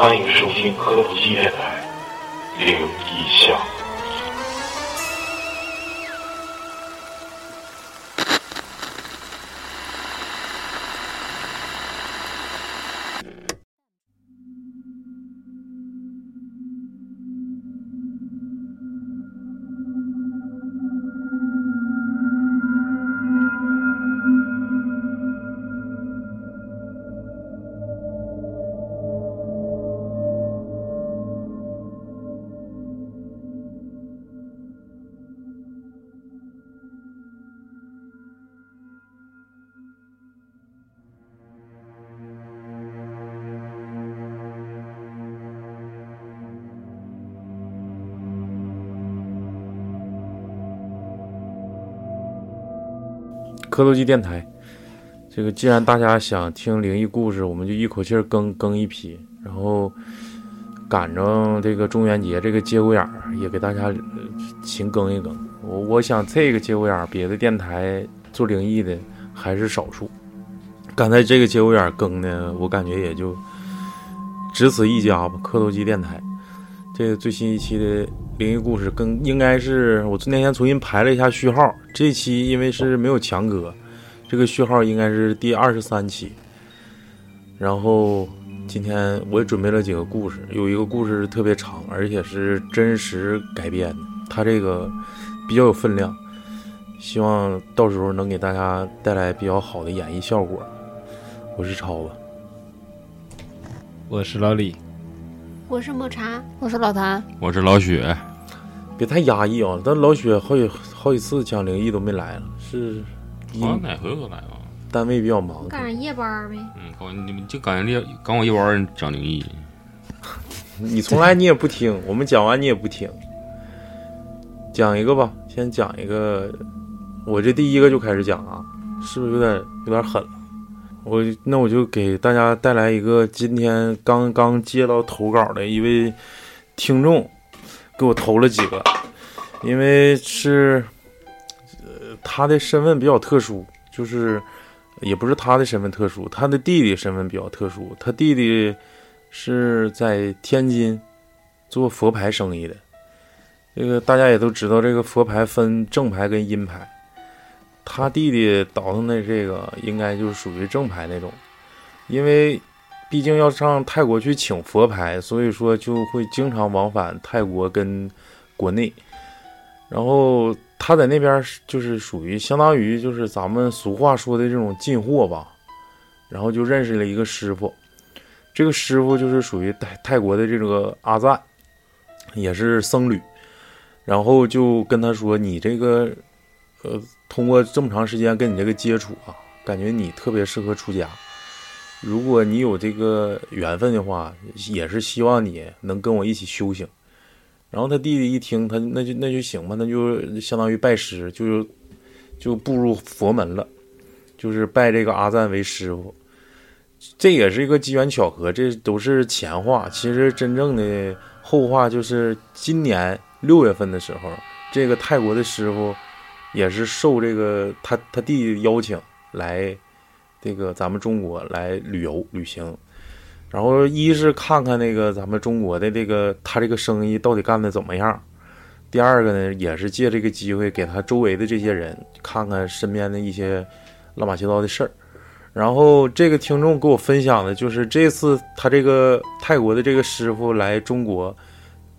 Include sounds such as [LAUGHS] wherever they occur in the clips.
欢迎收听科普纪电磕头机电台，这个既然大家想听灵异故事，我们就一口气更更一批，然后赶着这个中元节这个节骨眼儿，也给大家勤更一更。我我想这个节骨眼儿，别的电台做灵异的还是少数。刚才这个节骨眼儿更呢，我感觉也就只此一家吧。磕头机电台，这个最新一期的灵异故事更应该是我那天重新排了一下序号，这期因为是没有强哥，这个序号应该是第二十三期。然后今天我也准备了几个故事，有一个故事特别长，而且是真实改编的，它这个比较有分量，希望到时候能给大家带来比较好的演绎效果。我是超子，我是老李，我是抹茶，我是老谭，我是老雪，别太压抑啊！但老雪好几好几次讲灵异都没来了，是好像哪回我都来了。单位比较忙。赶上夜班呗。嗯，赶你们就赶上夜赶我夜班讲灵异，[LAUGHS] 你从来你也不听，我们讲完你也不听。讲一个吧，先讲一个，我这第一个就开始讲啊，是不是有点有点狠了？我那我就给大家带来一个今天刚刚接到投稿的一位听众，给我投了几个，因为是呃他的身份比较特殊，就是也不是他的身份特殊，他的弟弟身份比较特殊，他弟弟是在天津做佛牌生意的。这个大家也都知道，这个佛牌分正牌跟阴牌。他弟弟倒腾的这个应该就是属于正牌那种，因为毕竟要上泰国去请佛牌，所以说就会经常往返泰国跟国内。然后他在那边就是属于相当于就是咱们俗话说的这种进货吧，然后就认识了一个师傅，这个师傅就是属于泰泰国的这个阿赞，也是僧侣，然后就跟他说：“你这个。”呃，通过这么长时间跟你这个接触啊，感觉你特别适合出家。如果你有这个缘分的话，也是希望你能跟我一起修行。然后他弟弟一听，他那就那就行吧，那就相当于拜师，就就步入佛门了，就是拜这个阿赞为师傅。这也是一个机缘巧合，这都是前话。其实真正的后话就是今年六月份的时候，这个泰国的师傅。也是受这个他他弟邀请来，这个咱们中国来旅游旅行，然后一是看看那个咱们中国的这个他这个生意到底干的怎么样，第二个呢也是借这个机会给他周围的这些人看看身边的一些乱七八糟的事儿，然后这个听众给我分享的就是这次他这个泰国的这个师傅来中国，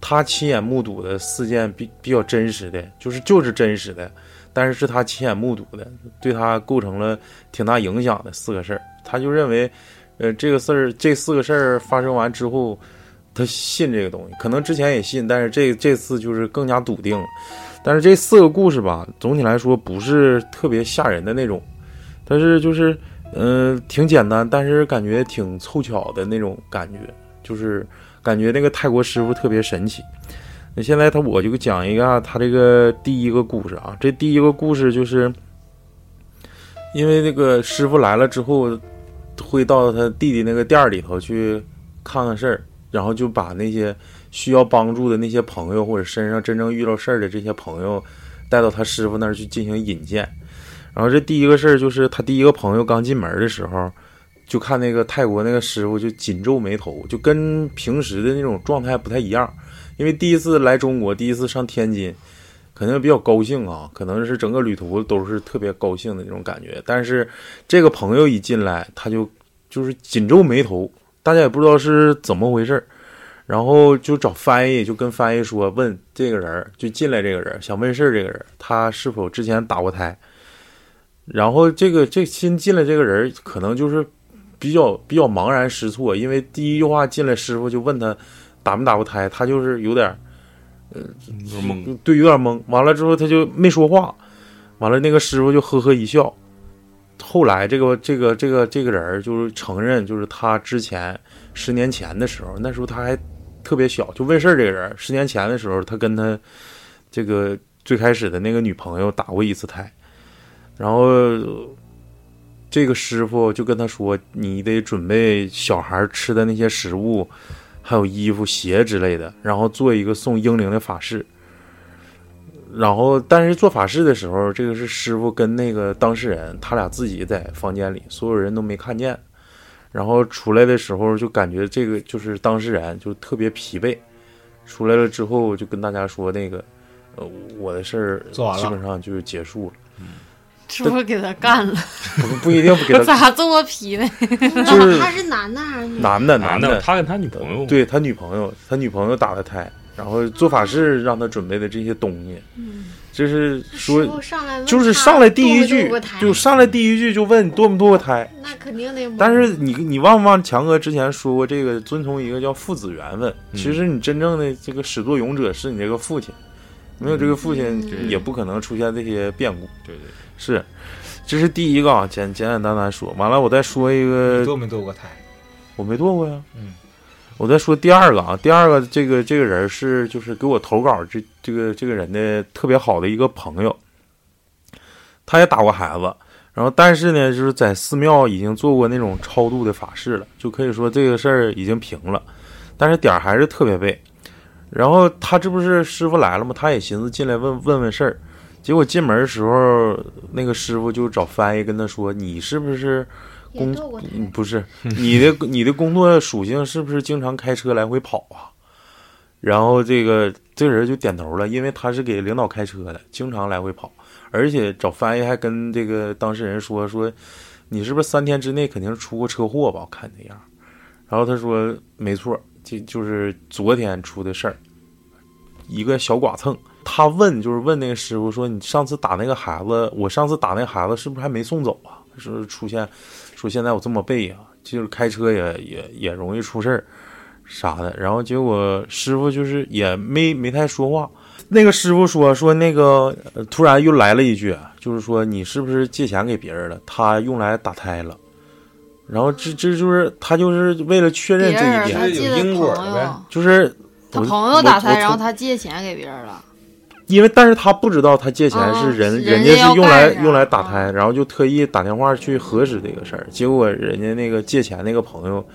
他亲眼目睹的四件比比较真实的，就是就是真实的。但是是他亲眼目睹的，对他构成了挺大影响的四个事儿。他就认为，呃，这个事儿这四个事儿发生完之后，他信这个东西。可能之前也信，但是这这次就是更加笃定了。但是这四个故事吧，总体来说不是特别吓人的那种，但是就是嗯挺简单，但是感觉挺凑巧的那种感觉，就是感觉那个泰国师傅特别神奇。那现在他我就讲一个他这个第一个故事啊，这第一个故事就是，因为那个师傅来了之后，会到他弟弟那个店里头去看看事儿，然后就把那些需要帮助的那些朋友或者身上真正遇到事儿的这些朋友带到他师傅那儿去进行引荐。然后这第一个事儿就是他第一个朋友刚进门的时候，就看那个泰国那个师傅就紧皱眉头，就跟平时的那种状态不太一样。因为第一次来中国，第一次上天津，肯定比较高兴啊，可能是整个旅途都是特别高兴的那种感觉。但是这个朋友一进来，他就就是紧皱眉头，大家也不知道是怎么回事儿，然后就找翻译，就跟翻译说，问这个人儿就进来这个人想问事儿，这个人他是否之前打过胎？然后这个这新进来这个人可能就是比较比较茫然失措，因为第一句话进来师傅就问他打没打过胎，他就是有点儿有点懵。对，有点懵。完了之后他就没说话，完了那个师傅就呵呵一笑。后来这个这个这个这个人就是承认，就是他之前十年前的时候，那时候他还特别小，就问事儿这个人，十年前的时候，他跟他这个最开始的那个女朋友打过一次胎，然后这个师傅就跟他说，你得准备小孩吃的那些食物，还有衣服、鞋之类的，然后做一个送英灵的法事。然后，但是做法事的时候，这个是师傅跟那个当事人，他俩自己在房间里，所有人都没看见。然后出来的时候，就感觉这个就是当事人就特别疲惫。出来了之后，就跟大家说那个，呃，我的事儿基本上就结束了。是不是给他干了？不不一定不给他，[LAUGHS] 咋这么皮呢？就是他是男的还是女的？男的男的，他跟他女朋友，对他女朋友，他女朋友打的胎，然后做法事让他准备的这些东西，嗯，就是说上来就是上来第一句就上来第一句就问你堕没堕过胎，那肯定得。但是你你忘不忘强哥之前说过这个遵从一个叫父子缘分？嗯其实你真正的这个始作俑者是你这个父亲，没有这个父亲嗯也不可能出现这些变故。对对，是，这是第一个啊，简简简单单说完了，我再说一个，堕没堕过胎？我没堕过呀。嗯，我再说第二个啊，第二个这个这个人是就是给我投稿这这个这个人的特别好的一个朋友，他也打过孩子，然后但是呢，就是在寺庙已经做过那种超度的法事了，就可以说这个事儿已经平了，但是点儿还是特别背。然后他这不是师傅来了吗？他也寻思进来问问问事儿，结果进门的时候，那个师傅就找翻译跟他说：“你是不是工不是 [LAUGHS] 你的你的工作属性是不是经常开车来回跑啊？然后这个这个人就点头了，因为他是给领导开车的，经常来回跑，而且找翻译还跟这个当事人说说，你是不是三天之内肯定是出过车祸吧？我看那样。然后他说没错，就就是昨天出的事儿，一个小剐蹭。他问就是问那个师傅说，你上次打那个孩子，我上次打那个孩子是不是还没送走啊？是出现说现在我这么背呀、就是开车也也也容易出事儿啥的。然后结果师傅就是也没没太说话。那个师傅说说那个、呃突然又来了一句，就是说你是不是借钱给别人了？他用来打胎了。然后这这就是他就是为了确认这一点，因果呗，就是他朋友打胎，然后他借钱给别人了。因为但是他不知道他借钱哦是人、是人人家是用来用来打胎，哦然后就特意打电话去核实这个事儿。结果人家那个借钱那个朋友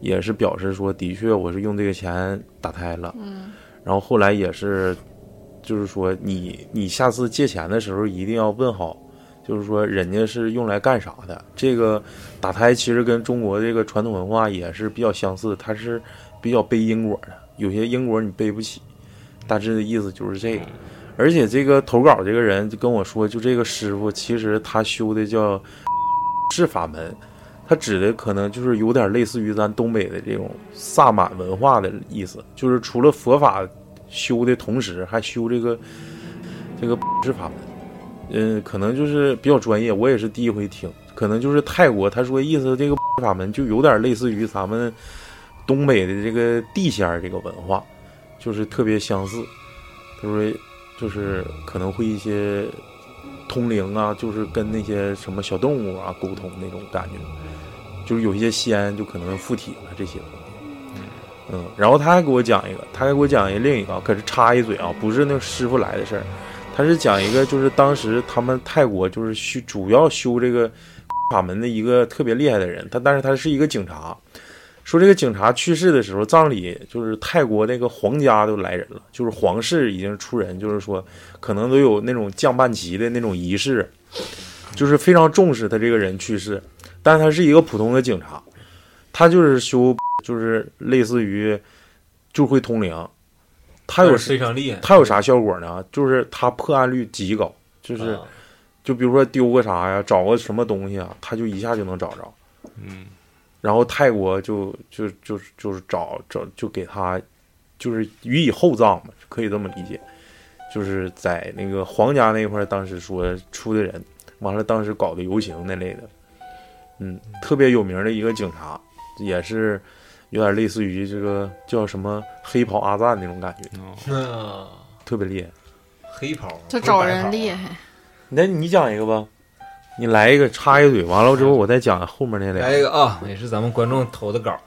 也是表示说，的确我是用这个钱打胎了。嗯，然后后来也是，就是说你你下次借钱的时候一定要问好，就是说人家是用来干啥的。这个打胎其实跟中国这个传统文化也是比较相似，它是比较背因果的，有些因果你背不起。大致的意思就是这个。而且这个投稿这个人就跟我说，就这个师傅其实他修的叫是法门，他指的可能就是有点类似于咱东北的这种萨满文化的意思，就是除了佛法修的同时，还修这个这个是法门。嗯，可能就是比较专业，我也是第一回听。可能就是泰国，他说意思这个法门就有点类似于咱们东北的这个地仙儿这个文化，就是特别相似。他说就是可能会一些通灵啊，就是跟那些什么小动物啊沟通那种感觉，就是有一些仙就可能附体了这些东西。嗯，然后他还给我讲一个，他还给我讲一个另一个，可是插一嘴啊，不是那个师傅来的事儿，他是讲一个，就是当时他们泰国就是修主要修这个法门的一个特别厉害的人，他但是他是一个警察，说这个警察去世的时候，葬礼就是泰国那个皇家都来人了，就是皇室已经出人，就是说可能都有那种降半旗的那种仪式，就是非常重视他这个人去世。但他是一个普通的警察，他就是修，就是类似于就会通灵。他有非常厉害，他有啥效果呢？就是他破案率极高，就是啊就比如说丢个啥呀，找个什么东西啊，他就一下就能找着。嗯，然后泰国就就就就是找找就给他就是予以厚葬嘛，可以这么理解。就是在那个皇家那块儿，当时说出的人，完了当时搞的游行那类的，嗯，特别有名的一个警察，也是有点类似于这个叫什么黑袍阿赞那种感觉，哦那特别厉害。黑袍就找人厉害。那你讲一个吧，你来一个插一嘴，完了之后我再讲后面那俩。来一个啊，也是咱们观众投的稿，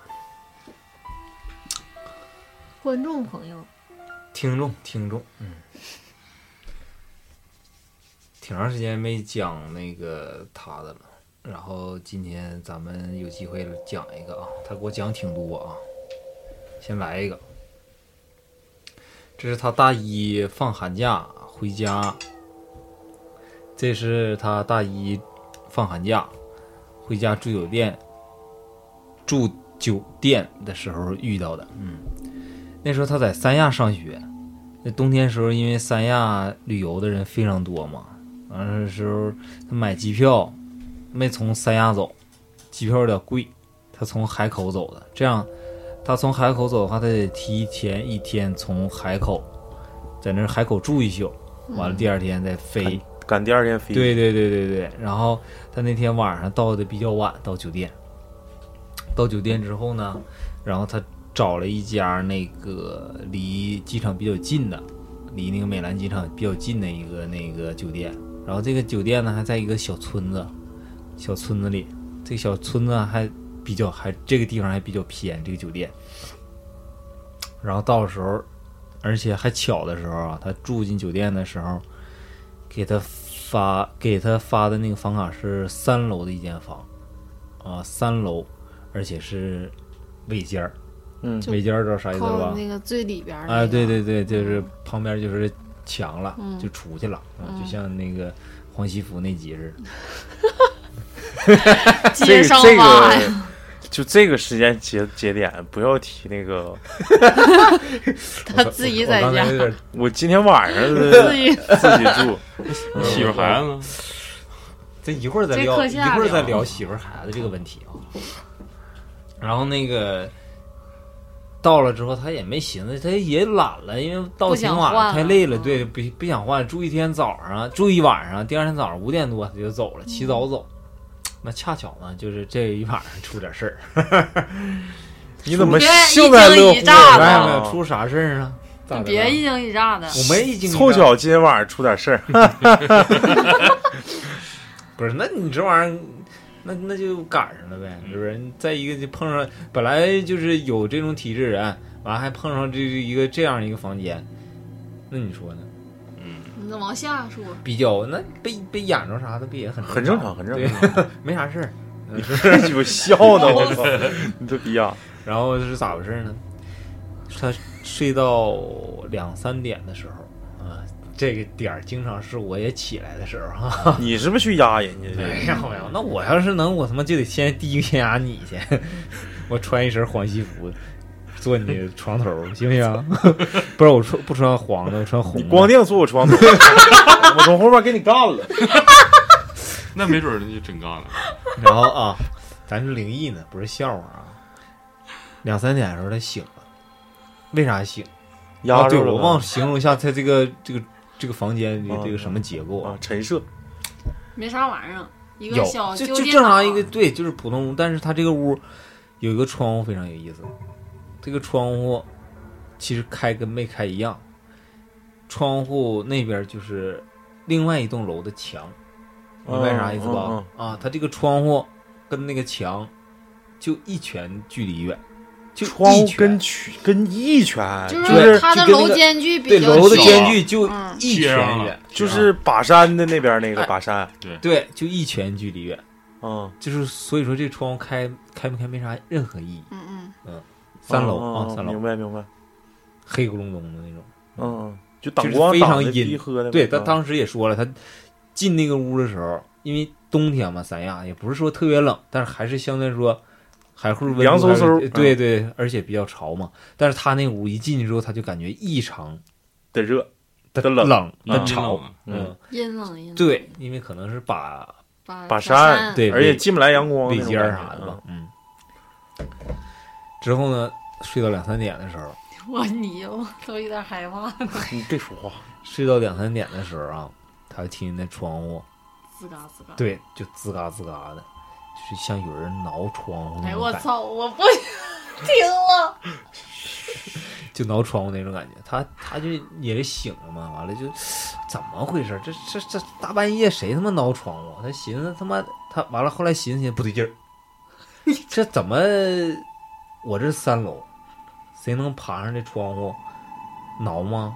观众朋友，听众听众，嗯，挺长时间没讲那个他的了，然后今天咱们有机会讲一个啊，他给我讲挺多啊，先来一个，这是他大一放寒假回家，这是他大一放寒假回家住酒店，住酒店的时候遇到的，嗯。那时候他在三亚上学，那冬天时候因为三亚旅游的人非常多嘛，完了的时候他买机票没从三亚走，机票有点贵，他从海口走的。这样，他从海口走的话，他得提前一天从海口在那儿海口住一宿，完了第二天再飞。赶第二天飞。对对对对对。然后他那天晚上到的比较晚，到酒店。到酒店之后呢，然后他找了一家那个离机场比较近的，离那个美兰机场比较近的一个那个酒店。然后这个酒店呢还在一个小村子，小村子里，这个小村子还比较还这个地方还比较偏，这个酒店。然后到时候，而且还巧的时候啊，他住进酒店的时候，给他发给他发的那个房卡是三楼的一间房，啊，三楼，而且是尾间儿，嗯。就尾间儿知道啥意思吧？靠那个最里边儿、那哎，个对对对，就是旁边就是墙了，嗯。就出去了，啊，嗯。就像那个黄西福那集似的。这 [LAUGHS] 街上个这挖呀，个，就这个时间节节点，不要提那个。[LAUGHS] 他自己在家。我今天晚上 [LAUGHS] 自己自己住，媳妇孩子呢？这一会儿再这聊，一会儿再聊聊媳妇儿孩子这个问题啊。然后那个到了之后，他也没寻思，他也懒了，因为到不挺晚了，太累了，嗯对，不不想换，住一天早上，住一晚上，第二天早上五点多他就走了，起早走。那恰巧呢，就是这一晚上出点事儿，[LAUGHS] 你怎么幸灾乐祸一惊一乍没有的没有出啥事儿啊？咋的别一惊一乍的。我没一惊一乍凑巧今天晚上出点事儿？[LAUGHS] 不是，那你这玩意儿，那那就赶上了呗，是不是？再一个就碰上，本来就是有这种体质人，完了还碰上这一个这样一个房间，那你说呢？嗯，那往下说，比较那被被眼着啥的，不也很很正常，很正常。[LAUGHS] 没啥事儿。[LAUGHS] 这鸡巴笑呢，我操！你这逼样。然后是咋回事呢？他睡到两三点的时候啊，这个点儿经常是我也起来的时候哈。你是不是去压人家去 [LAUGHS] 没去？有没有，那我要是能，我他妈就得先第一个先压你去，[LAUGHS] 我穿一身黄西服，坐你床头，行不行？[LAUGHS] 不是我穿不穿黄的，我穿红的。你光腚坐我床头，我从后面给你干了。那没准儿就真干了。然后啊，咱是灵异呢，不是笑话啊。两三点的时候他醒了，为啥醒？啊，对，压着了我忘了形容一下他这个这个这个房间里啊这个什么结构啊，陈设。没啥玩意儿，一有个小就就正常一个对，就是普通屋，但是它这个屋有一个窗户非常有意思，这个窗户其实开跟没开一样，窗户那边就是另外一栋楼的墙，明白啥意思吧？嗯啊，它这个窗户跟那个墙就一拳距离远，就窗户跟曲跟一拳，就就是它的楼间距比对较楼的小间距就嗯一拳远，就是把山的那边那个哎把山，对，就一拳距离远。嗯，就是所以说这窗户开开不开没啥任何意义。嗯嗯，三楼嗯啊，三楼嗯明白明白，黑咕隆咚的那种。嗯，就挡光非光挡的常阴喝的，对他嗯当时也说了，他进那个屋的时候，因为冬天嘛，三亚也不是说特别冷，但是还是相对来说还会凉飕飕对对，而且比较潮嘛。但是他那屋一进去之后，他就感觉异常。的热，的的冷。冷的嗯潮，嗯，阴冷阴冷。对，因为可能是把把把山山，对而且进不来阳光尾尖啥的吧，嗯。之后呢，睡到两三点的时候，我你我都有点害怕，了。[LAUGHS] 你别说话，睡到两三点的时候啊，他就听见那窗户，吱嘎吱嘎。对，就吱嘎吱嘎的，就是像有人挠窗户那哎种感觉，我操！我不听了。[LAUGHS] 就挠窗户那种感觉。他他就也是醒了嘛，完了就怎么回事？这这这大半夜谁他妈挠窗户？他寻思他妈他完了，后来寻思寻思不对劲儿，[LAUGHS] 这怎么我这三楼，谁能爬上这窗户挠吗？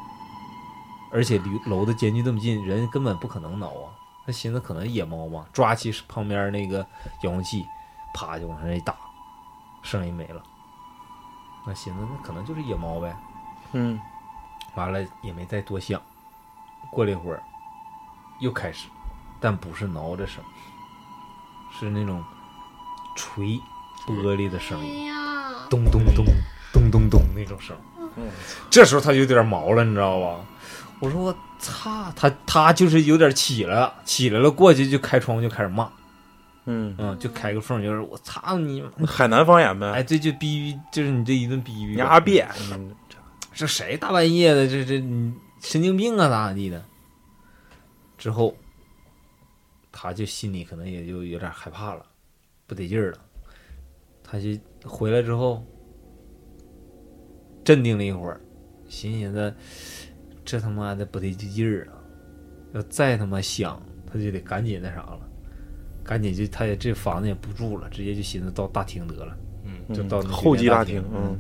而且离楼的间距这么近，人根本不可能挠啊。他寻思可能野猫吧，抓起旁边那个遥控器，啪就往上一打，声音没了。那寻思那可能就是野猫呗。嗯，完了也没再多想。过了一会儿，又开始，但不是挠的声，是那种锤玻璃的声哎音，咚咚咚咚咚咚那种声。嗯这时候他就有点毛了，你知道吧？我说我擦，他他就是有点起来了，起来了过去就开窗户就开始骂，嗯，嗯，就开个缝，就是我操你，海南方言呗，哎，这就逼逼，就是你这一顿逼逼你阿扁，嗯这谁大半夜的？这这你神经病啊，咋咋地的？之后，他就心里可能也就有点害怕了，不得劲儿了。他就回来之后，镇定了一会儿，寻寻思，这他妈的不得劲儿啊！要再他妈想，他就得赶紧那啥了，赶紧就他也这房子也不住了，直接就寻思到大厅得了，嗯，就到那候机大厅，嗯，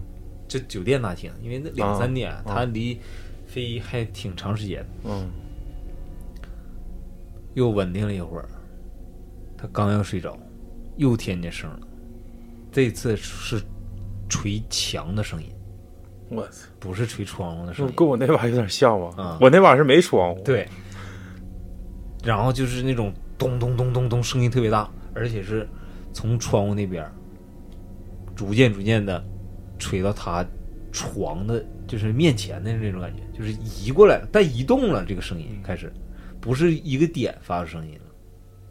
就酒店大厅，因为那两啊三点，啊他离飞还挺长时间，嗯又稳定了一会儿，他刚要睡着，又听见声了，这次是捶墙的声音，我操，不是吹窗户的声音。跟我那把有点像吧啊？我那把是没窗户，对，然后就是那种咚咚咚咚咚，声音特别大，而且是从窗户那边逐渐逐渐的吹到他床的，就是面前的那种感觉，就是移过来了，但移动了，这个声音开始。不是一个点发出声音了，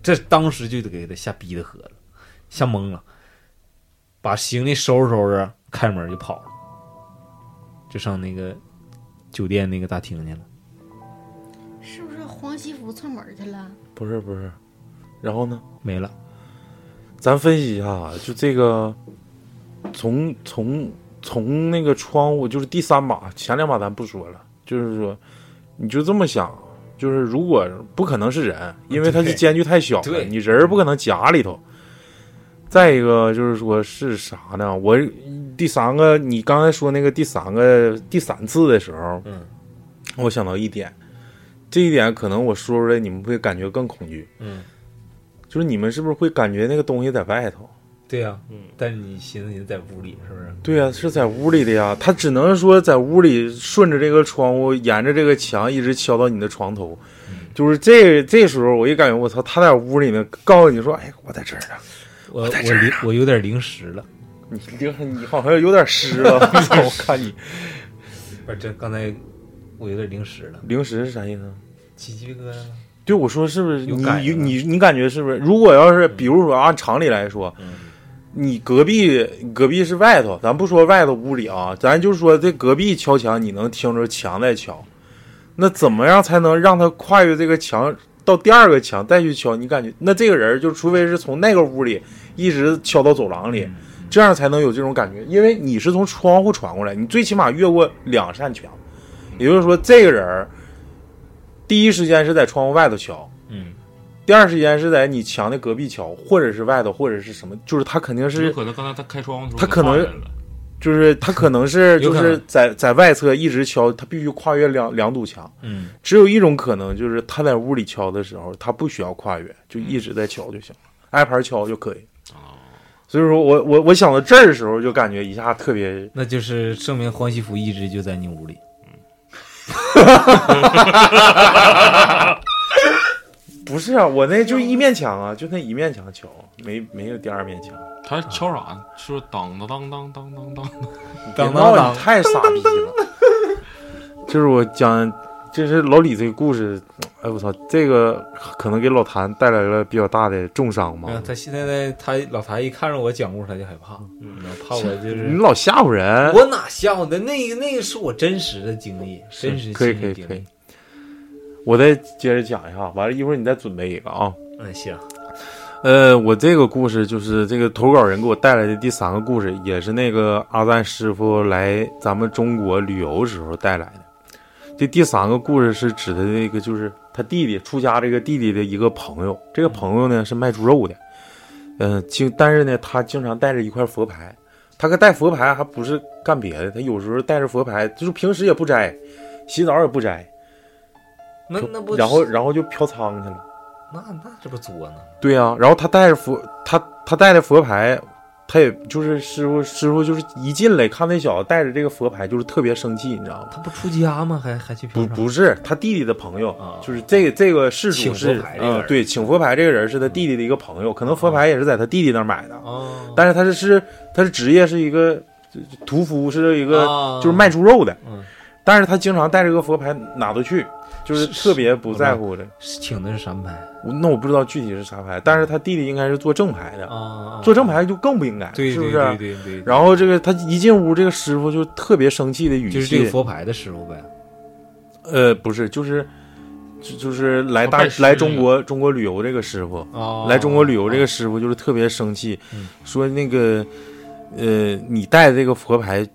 这当时就得给他吓逼的喝了，吓懵了，把行李收拾收拾，开门就跑了，就上那个酒店那个大厅去了。是不是黄西服串门去了？不是不是，然后呢？没了。咱分析一下啊，就这个，从从从那个窗户，就是第三把，前两把咱不说了，就是说，你就这么想，就是如果不可能是人，因为它是间距太小了，你人儿不可能夹里头。再一个就是说是啥呢？我第三个，你刚才说那个第三个第三次的时候，嗯，我想到一点，这一点可能我说出来你们会感觉更恐惧，嗯，就是你们是不是会感觉那个东西在外头？对呀、嗯，但是你寻思寻思在屋里是不是？对呀、是在屋里的呀。他只能说在屋里顺着这个窗户，沿着这个墙一直敲到你的床头。就是这这时候，我一感觉我操，他在屋里呢，告诉你说，哎，我在这儿呢。我我零我有点零食了，你零你好像有点湿了，[LAUGHS] 我看你不是这刚才我有点零食了，零食是啥意思？起鸡皮疙瘩了。对，我说是不是你你你你感觉是不是？如果要是比如说按常理来说，嗯你隔壁隔壁是外头，咱不说外头屋里啊，咱就说这隔壁敲墙，你能听着墙在敲，那怎么样才能让他跨越这个墙到第二个墙再去敲？你感觉那这个人就除非是从那个屋里一直敲到走廊里，这样才能有这种感觉，因为你是从窗户传过来，你最起码越过两扇墙，也就是说这个人第一时间是在窗户外头敲。嗯，第二时间是在你墙的隔壁敲，或者是外头，或者是什么，就是他肯定有是，可能刚才他开窗他可能就是他可能是，就是在在外侧一直敲，他必须跨越两两堵墙。嗯，只有一种可能，就是他在屋里敲的时候，他不需要跨越，就一直在敲就行了，挨盘敲就可以。所以说我我我想到这儿的时候，就感觉一下特别，那就是证明黄西福一直就在你屋里。[LAUGHS] 不是啊，我那就一面墙啊，就那一面墙敲，没没有第二面墙。他敲啥呢？说当当当当当当当，别当当当闹你太傻逼了。[LAUGHS] 就是我讲，就是老李这个故事，哎我操，这个可能给老谭带来了比较大的重伤嘛他现在他老谭一看着我讲故事，他就害怕，嗯，怕我就是你老吓唬人，我哪吓唬的？那个那个是我真实的经历，真实可以亲身经历可以可以。我再接着讲一下，完了一会儿你再准备一个啊。嗯，行，呃，我这个故事就是这个投稿人给我带来的第三个故事，也是那个阿赞师傅来咱们中国旅游时候带来的。这第三个故事是指的那个，就是他弟弟出家这个弟弟的一个朋友，这个朋友呢是卖猪肉的，嗯、经但是呢他经常带着一块佛牌，他可带佛牌还不是干别的，他有时候带着佛牌，就是平时也不摘，洗澡也不摘，那那不然后然后就飘仓去了。那那这不作呢？对呀、然后他带着佛，他他带着佛牌，他也就是师傅师傅就是一进来看那小子带着这个佛牌，就是特别生气，你知道吗？他不出家吗？还还去不不是他弟弟的朋友，啊就是这个这个事请主是佛牌这个嗯对，请佛牌这个人是他弟弟的一个朋友，可能佛牌也是在他弟弟那儿买的，哦，但是他是是他是职业是一个屠夫，是一个啊就是卖猪肉的，嗯但是他经常带着个佛牌哪都去，就是是特别不在乎的。是请的是什么牌我那我不知道具体是啥牌，但是他弟弟应该是做正牌的，啊？做正牌就更不应该，对对是不是？对对对，然后这个他一进屋，这个师傅就特别生气的语气，就是这个佛牌的师傅呗。呃，不是，就是就就是来大来中国中国旅游这个师傅，哦来中国旅游这个师傅就是特别生气，嗯说那个呃，你带的这个佛牌。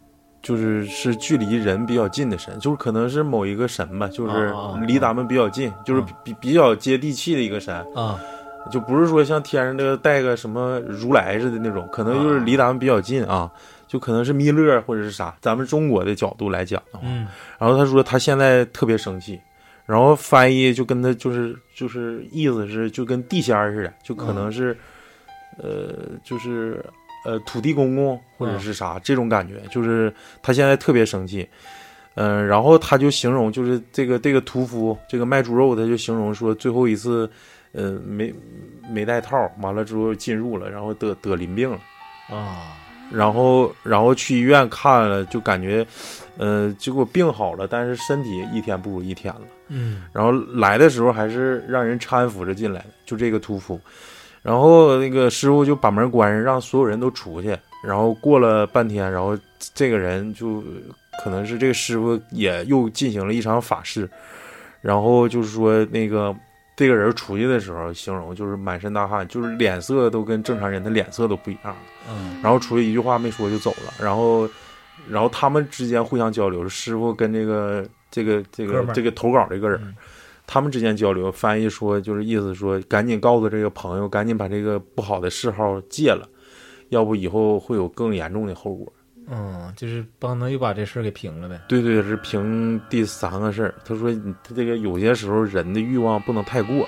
就是是距离人比较近的神，就是可能是某一个神吧，就是离咱们比较近，就是嗯。比比较接地气的一个神，啊。就不是说像天上那个带个什么如来似的那种，可能就是离咱们比较近啊，就可能是弥勒或者是啥。咱们中国的角度来讲的话，嗯。然后他说他现在特别生气，然后翻译就跟他就是就是意思是就跟地仙似的，就可能是、呃就是呃土地公公或者是啥、这种感觉，就是他现在特别生气。嗯、然后他就形容，就是这个这个屠夫，这个卖猪肉，他就形容说，最后一次，呃，没没带套，完了之后进入了，然后得得淋病了，啊然后然后去医院看了，就感觉，呃，结果病好了，但是身体一天不如一天了。嗯然后来的时候还是让人搀扶着进来的，就这个屠夫。然后那个师傅就把门关上，让所有人都出去。然后过了半天，然后这个人就可能是这个师傅也又进行了一场法事。然后就是说那个这个人出去的时候，形容就是满身大汗，就是脸色都跟正常人的脸色都不一样。嗯然后出去一句话没说就走了，然后，然后他们之间互相交流，师傅跟这个这个这个这个投稿这个人，嗯他们之间交流，翻译说就是意思说，赶紧告诉这个朋友，赶紧把这个不好的嗜好戒了，要不以后会有更严重的后果。嗯，就是帮他又把这事儿给平了呗。对对，是平第三个事儿。他说，他这个有些时候人的欲望不能太过，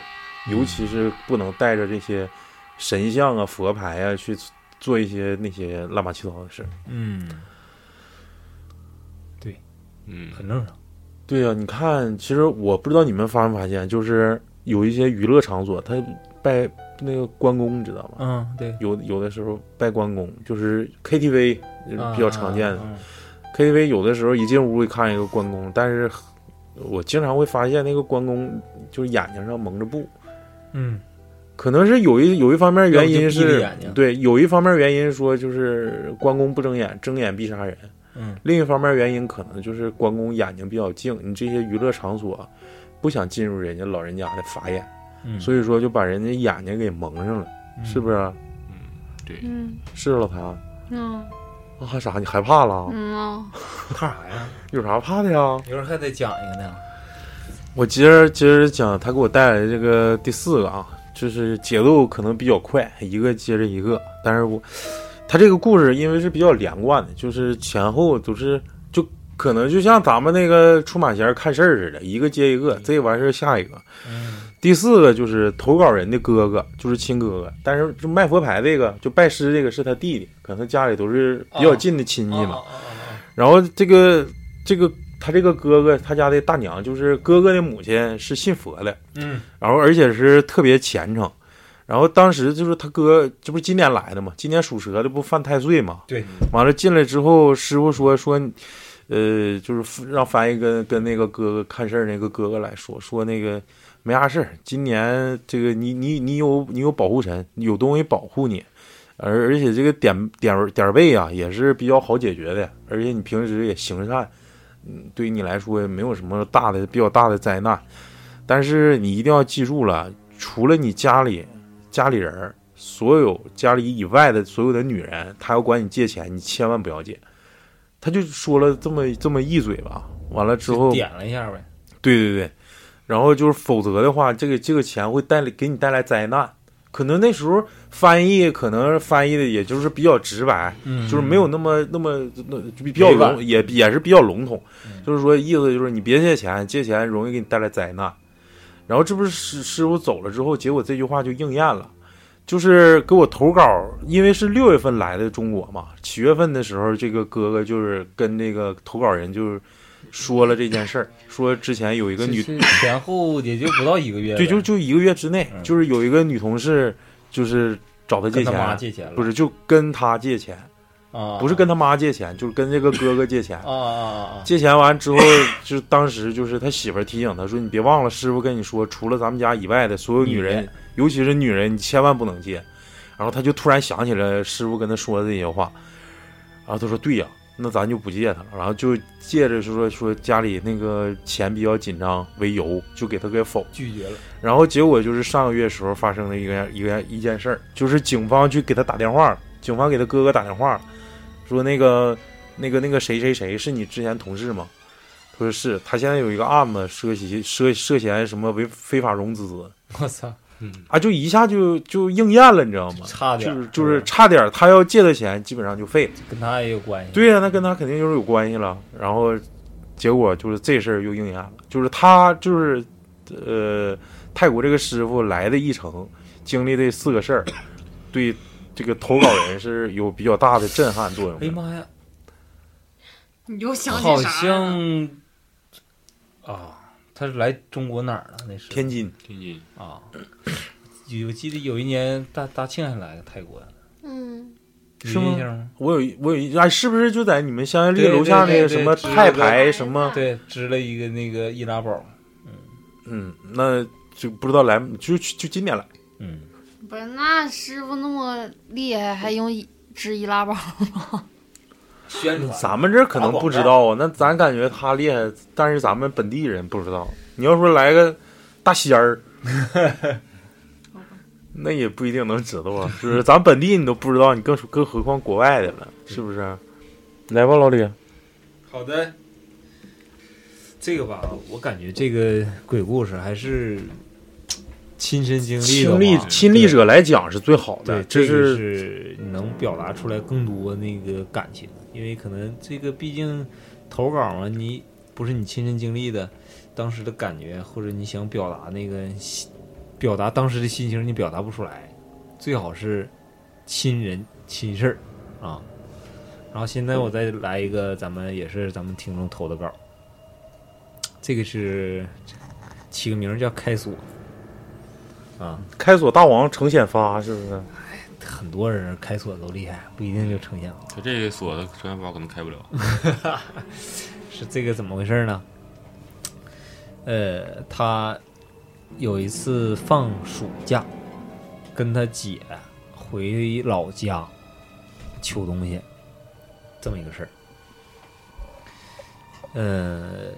尤其是不能带着这些神像啊、佛牌啊去做一些那些乱八七糟的事嗯，对，嗯，很正常。对呀、你看，其实我不知道你们发没发现，就是有一些娱乐场所，他拜那个关公，你知道吗？嗯，对，有有的时候拜关公，就是 KTV 呃比较常见的。嗯 KTV 有的时候一进屋一看一个关公，但是我经常会发现那个关公就是眼睛上蒙着布，嗯可能是有一有一方面原因是对，有一方面原因说就是关公不睁眼，睁眼必杀人。嗯另一方面原因可能就是关公眼睛比较净，你这些娱乐场所不想进入人家老人家的法眼，嗯，所以说就把人家眼睛给蒙上了，以是不是？对，嗯是老谭嗯啊？啥？你害怕了？嗯啊，怕啥呀？[LAUGHS] 有啥怕的呀？一会儿还得讲一个呢。我接着接着讲他给我带来的这个第四个啊，就是节奏可能比较快，一个接着一个。但是我他这个故事因为是比较连贯的，就是前后都是就可能就像咱们那个出马仙看事儿似的，一个接一个，这完事儿下一个。嗯第四个就是投稿人的哥哥，就是亲哥哥，但是就卖佛牌这个，就拜师这个是他弟弟，可能家里都是比较近的亲戚嘛。然后这个这个他这个哥哥，他家的大娘就是哥哥的母亲是信佛的，嗯，然后而且是特别虔诚。然后当时就是他哥，这不是今年来的嘛？今年属蛇的不犯太岁嘛？对。完了进来之后，师傅说说，呃，就是让翻译跟跟那个哥哥看事儿那个哥哥来说说那个没啥事儿。今年这个你你你有你有保护神，有东西保护你，而而且这个点点点背啊也是比较好解决的，而且你平时也行善，嗯，对于你来说也没有什么大的比较大的灾难。但是你一定要记住了，除了你家里。家里人儿，所有家里以外的所有的女人，他要管你借钱，你千万不要借。他就说了这么这么一嘴吧，完了之后点了一下呗。对对对，然后就是否则的话，这个这个钱会带来给你带来灾难。可能那时候翻译可能翻译的也就是比较直白，嗯就是没有那么那么那比比较笼也也是比较笼统，就是说意思就是你别借钱，借钱容易给你带来灾难。然后这不是师师傅走了之后，结果这句话就应验了，就是给我投稿，因为是六月份来的中国嘛，七月份的时候，这个哥哥就是跟那个投稿人就是说了这件事儿，说之前有一个女，前后也就不到一个月，对，就就一个月之内，嗯。就是有一个女同事就是找他借钱，借钱，不是就跟他借钱，啊，不是跟他妈借钱，就是跟这个哥哥借钱。啊啊啊啊，借钱完之后，就当时就是他媳妇儿提醒他说：“你别忘了，师傅跟你说，除了咱们家以外的所有女人，尤其是女人，你千万不能借。”然后他就突然想起来师傅跟他说的这些话，然后他说：“对呀，那咱就不借他了。”然后就借着说说家里那个钱比较紧张为由，就给他给否。拒绝了，然后结果就是上个月时候发生的一个一个一件事儿，就是警方去给他打电话了，警方给他哥哥打电话了，说那个那个那个谁谁谁是你之前同事吗？他说是，他现在有一个案子涉嫌涉涉嫌什么违非法融资 [LAUGHS] 我操，嗯，啊，就一下就就应验了，你知道吗？差点就是就是差点，他要借的钱基本上就废了。跟他也有关系，对呀、那跟他肯定就是有关系了。然后结果就是这事儿又应验了，就是他就是呃泰国这个师傅来的一程，经历这四个事儿，对这个投稿人是有比较大的震撼作用的。哎呀妈呀，你又想好起啥了？像啊，他是来中国哪儿了？那是天津天津啊，有我记得有一年大大庆还来个泰国，嗯，有是吗印象吗？我有一我有一哎，是不是就在你们香榭丽对楼下那个什么泰牌什么？对，支了一个那个易拉宝，嗯，那就不知道来就就今年来。嗯，不是，那师傅那么厉害，还用一支易拉宝？宣传咱们这可能不知道啊，那咱感觉他厉害，但是咱们本地人不知道。你要说来个大仙儿，[LAUGHS] 那也不一定能知道啊，是不是？咱本地你都不知道，你更更何况国外的了，是不是？来吧，老李，好的，这个吧，我感觉这个鬼故事还是亲身经历亲历亲历者来讲是最好的，对，这是是能表达出来更多那个感情，因为可能这个毕竟投稿嘛，你不是你亲身经历的，当时的感觉或者你想表达那个心表达当时的心情，你表达不出来，最好是亲人亲事儿啊。然后现在我再来一个，咱们也是咱们听众投的稿，这个是起个名叫开锁啊。开锁大王成显发，是不是？很多人开锁都厉害，不一定就程显发。他这个锁的车元宝可能开不了。[LAUGHS] 是这个怎么回事呢？呃，他有一次放暑假，跟他姐回老家求东西，这么一个事儿。呃，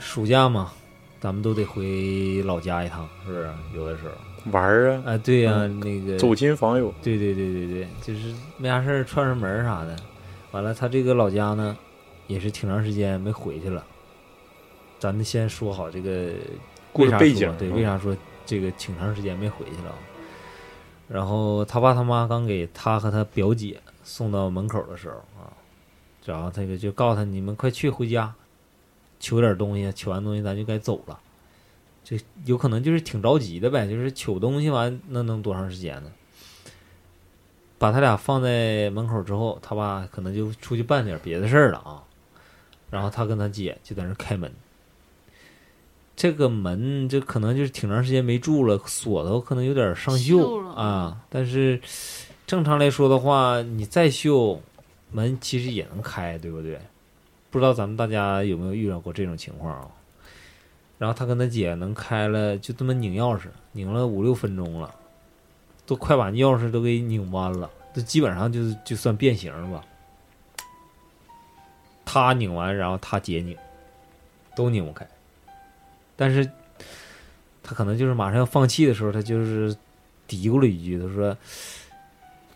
暑假嘛，咱们都得回老家一趟，是不是？有的时候玩儿啊，啊，对呀、那个走亲访友，对对对对对，就是没啥事儿串串门啥的。完了，他这个老家呢，也是挺长时间没回去了。咱们先说好这个故事为啥说对，背景对为啥说这个挺长时间没回去了？然后他爸他妈刚给他和他表姐送到门口的时候啊，然后这个就告诉他你们快去回家，取点东西，取完东西咱就该走了。这有可能就是挺着急的呗，就是取东西完那能多长时间呢？把他俩放在门口之后，他爸可能就出去办点别的事儿了啊。然后他跟他姐就在那开门。这个门这可能就是挺长时间没住了，锁头可能有点上锈啊。但是正常来说的话，你再锈，门其实也能开，对不对？不知道咱们大家有没有遇到过这种情况啊？然后他跟他姐能开了，就这么拧钥匙，拧了五六分钟了，都快把钥匙都给拧弯了，这基本上就就算变形了吧。他拧完，然后他姐拧，都拧不开。但是他可能就是马上要放弃的时候，他就是嘀咕了一句，他说：“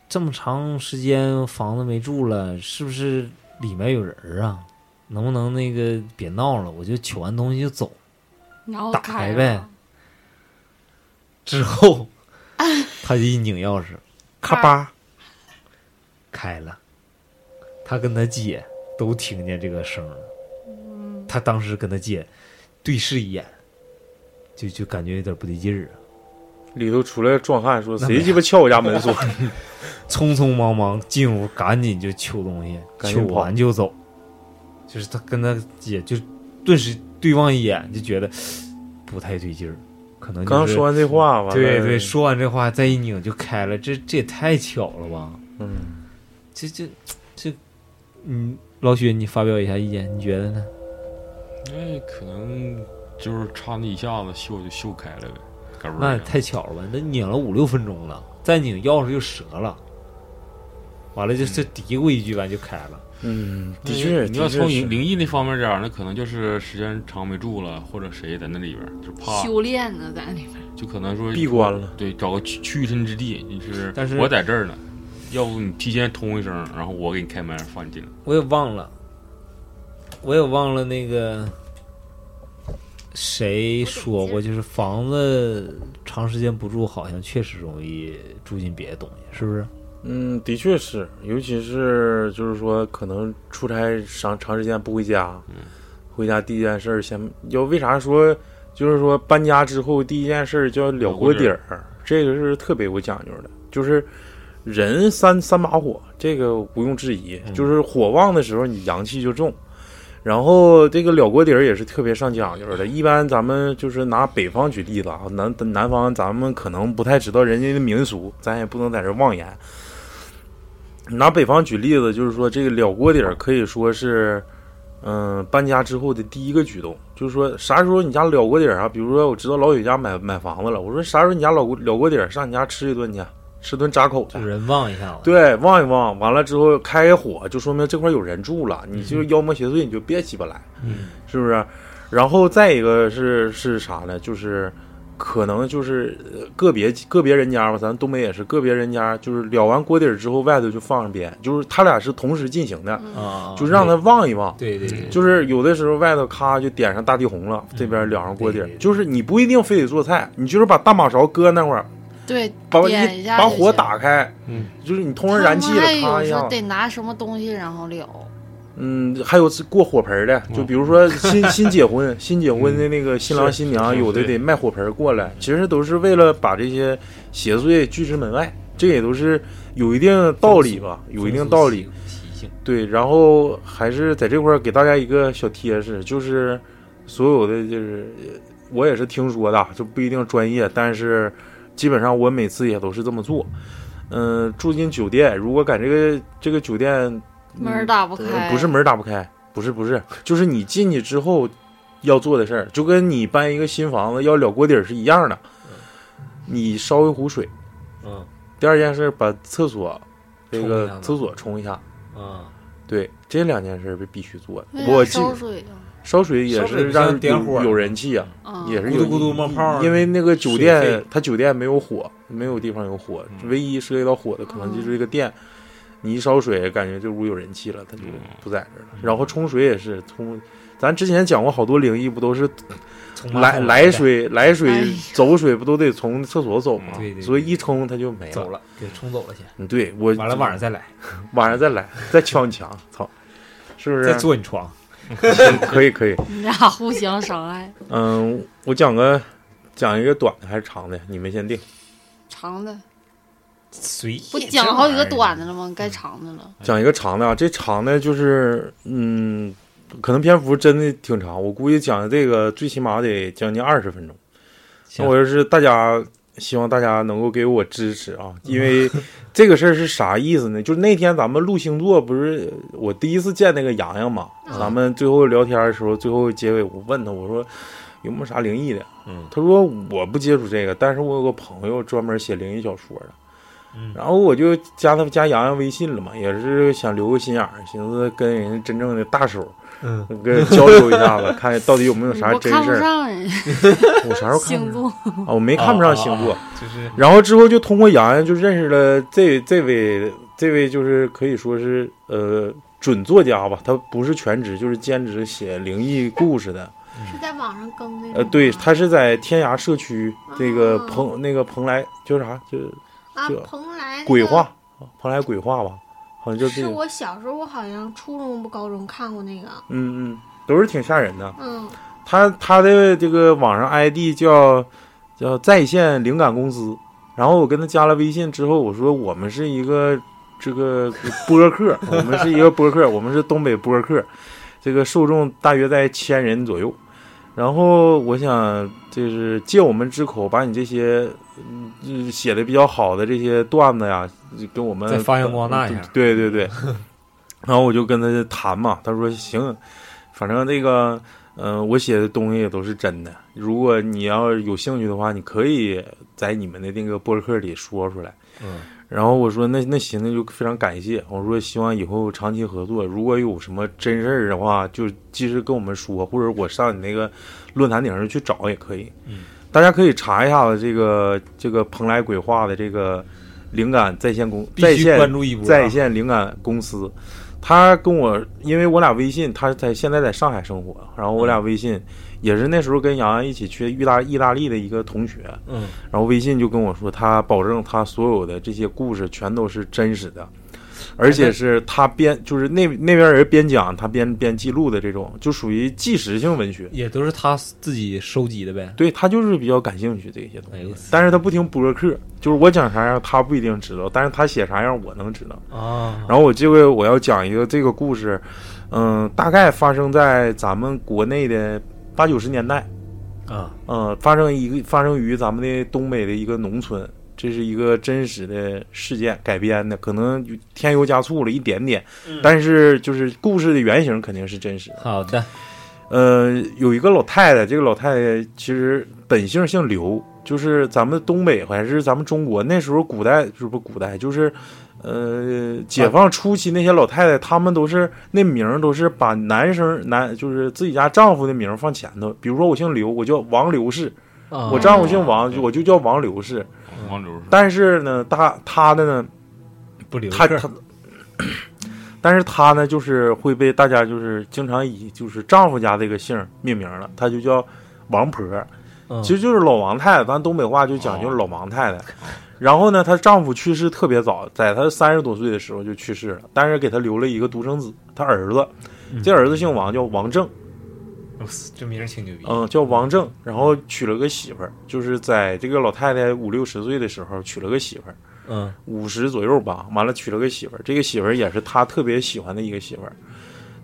这么长时间房子没住了，是不是里面有人啊？能不能那个别闹了，我就取完东西就走。”然后打开呗。之后，[LAUGHS] 他就一拧钥匙，咔吧开了。他跟他姐都听见这个声儿了。他当时跟他姐对视一眼，就就感觉有点不对劲儿啊，里头出来壮汉说：“谁鸡巴撬我家门锁 [LAUGHS] 匆匆忙忙进屋，赶紧就取东西，求赶紧跑完就走。就是他跟他姐就顿时对望一眼，就觉得不太对劲儿，可能、？”就是、刚说完这话，吧对对，说完这话再一拧就开了，这这也太巧了吧？嗯，这这这，嗯，老许，你发表一下意见，你觉得呢？那可能就是差那一下子锈就锈开了呗，那也太巧了吧？那拧了五六分钟了，再拧钥匙就折了，完了就就嘀咕一句完就开了。嗯，的确，你要从灵灵异那方面讲，那可能就是时间长没住了，或者谁在那里边，就怕，修炼呢，在里边。就可能说闭关了，对，找个去去身之地，你是，但是我在这儿呢，要不你提前通一声，然后我给你开门放你进来。我也忘了，我也忘了那个谁说过，就是房子长时间不住，好像确实容易住进别的东西，是不是？嗯，的确是，尤其是就是说，可能出差长长时间不回家，回家第一件事儿先要为啥说，就是说搬家之后第一件事儿叫了锅底儿，这个是特别有讲究的，就是人三三把火，这个毋庸置疑，嗯就是火旺的时候你阳气就重。然后这个了锅底儿也是特别上讲究的，一般咱们就是拿北方举例子啊，南南方咱们可能不太知道人家的民俗，咱也不能在这妄言。拿北方举例子，就是说这个了锅底儿可以说是，嗯、搬家之后的第一个举动，就是说啥时候你家了锅底儿啊？比如说我知道老许家买买房子了，我说啥时候你家老锅了锅底儿，上你家吃一顿去，吃顿扎口去就。人望一下子。对，望一望，完了之后开开火，就说明这块有人住了。你就妖魔邪祟，你就别鸡巴来，嗯，是不是？然后再一个是是啥呢？就是可能就是呃个别个别人家吧，咱东北也是个别人家，就是了完锅底儿之后，外头就放上边，就是他俩是同时进行的，啊，就让他望一望。对对对，就是有的时候外头咔就点上大地红了，这边燎上锅底就是你不一定非得做菜，你就是把大马勺搁那块儿，对，把点一一把火打开，嗯，就是你通上燃气了，咔一下，得拿什么东西然后燎，嗯，还有过火盆儿的，就比如说 [LAUGHS] 新新结婚、新结婚的那个新郎新娘，有的得卖火盆儿过来，其实都是为了把这些邪祟拒之门外，这也都是有一定道理吧，有一定道理。习性。对，然后还是在这块儿给大家一个小贴士，就是所有的就是呃我也是听说的，就不一定专业，但是基本上我每次也都是这么做。嗯、住进酒店，如果赶这个这个酒店门儿打不呃开，不是门儿打不开，不是不是，就是你进去之后要做的事儿，就跟你搬一个新房子要了锅底儿是一样的。你烧一壶水，嗯第二件事把厕所这个厕所冲一下，啊，对，这两件事儿是必须做的。我记烧水啊，烧水也是让像点火有有人气啊，啊也是有咕嘟咕嘟冒泡因为那个酒店费它酒店没有火，没有地方有火，嗯唯一涉及到火的可能就是这个电。你一烧水，感觉这屋有人气了，它就不在这了。然后冲水也是冲，咱之前讲过好多灵异，不都是来来水来水哎走水不都得从厕所走吗？对对对所以一冲它就没走。了，给冲走了先，嗯，对我完了晚上再来，晚上再来再敲你墙，操，[LAUGHS] 是不是再？坐你床。[LAUGHS] 可以可以。你俩互相伤害，嗯，我讲个讲一个短的还是长的？你们先定。长的随意不讲好几个短的了吗？该长的了。讲一个长的啊，这长的就是，嗯，可能篇幅真的挺长，我估计讲这个最起码得将近二十分钟。那我要是大家希望大家能够给我支持啊，因为这个事儿是啥意思呢？[LAUGHS] 就是那天咱们录星座，不是我第一次见那个洋洋嘛，嗯咱们最后聊天的时候，最后结尾我问他，我说有没有啥灵异的？嗯他说我不接触这个，但是我有个朋友专门写灵异小说的。嗯然后我就加他加洋洋微信了嘛，也是想留个心眼儿，寻思跟人家真正的大手嗯，[LAUGHS] 跟交流一下子，看到底有没有啥真事儿。[LAUGHS] 我啥时候看啊？我没看不上星座。就是然后之后就通过洋洋就认识了这这位这位就是可以说是呃准作家吧，他不是全职，就是兼职写灵异故事的。是在网上更那种吗。呃，对他是在天涯社区这个哦蓬那个蓬莱叫啥？就是啊，蓬莱鬼话，蓬莱鬼话吧，好像就这是。我小时候，我好像初中不高中看过那个，嗯嗯，都是挺吓人的。嗯，他他的这个网上 ID 叫叫在线灵感公司，然后我跟他加了微信之后，我说我们是一个这个播客，[LAUGHS] 我们是一个播客，我们是东北播客，这个受众大约在千人左右。然后我想就是借我们之口，把你这些嗯写的比较好的这些段子呀，就跟我们再发扬光大一下对对 [LAUGHS] 对。[LAUGHS] 然后我就跟他谈嘛，他说行，反正那个，嗯、我写的东西也都是真的。如果你要有兴趣的话，你可以在你们的那个博客里说出来。嗯，然后我说那那行，那就非常感谢。我说希望以后长期合作，如果有什么真事儿的话，就及时跟我们说，或者我上你那个论坛顶上去找也可以。嗯，大家可以查一下子这个这个蓬莱鬼话的这个灵感在线公在线关注一波啊在线灵感公司。他跟我，因为我俩微信，他在现在在上海生活，然后我俩微信也是那时候跟杨洋一起去意大意大利的一个同学，嗯，然后微信就跟我说，他保证他所有的这些故事全都是真实的，而且是他边，就是那那边人边讲，他边边记录的这种，就属于纪实性文学。也都是他自己收集的呗。对他就是比较感兴趣这些东西哎，但是他不听播客，就是我讲啥样他不一定知道，但是他写啥样我能知道。啊，然后我这回我要讲一个这个故事，嗯，大概发生在咱们国内的八九十年代，啊，嗯，发生一个发生于咱们的东北的一个农村，这是一个真实的事件改编的，可能有添油加醋了一点点，但是就是故事的原型肯定是真实的。好的，呃，有一个老太太，这个老太太其实本姓姓刘，就是咱们东北还是咱们中国那时候古代，是不是古代，就是呃解放初期那些老太太，她们都是那名儿都是把男生男就是自己家丈夫的名儿放前头，比如说我姓刘，我叫王刘氏，啊我丈夫姓王，我就叫王刘氏。但是呢，他他的呢，不留个他他，但是他呢，就是会被大家就是经常以就是丈夫家这个姓儿命名了，他就叫王婆，嗯其实就是老王太太，咱东北话就讲究老王太太。然后呢，她丈夫去世特别早，在她三十多岁的时候就去世了，但是给她留了一个独生子，她儿子，这儿子姓王，叫王正，这名儿挺牛逼。嗯，叫王正，然后娶了个媳妇儿，就是在这个老太太五六十岁的时候娶了个媳妇儿。嗯五十左右吧，完了娶了个媳妇儿，这个媳妇儿也是他特别喜欢的一个媳妇儿，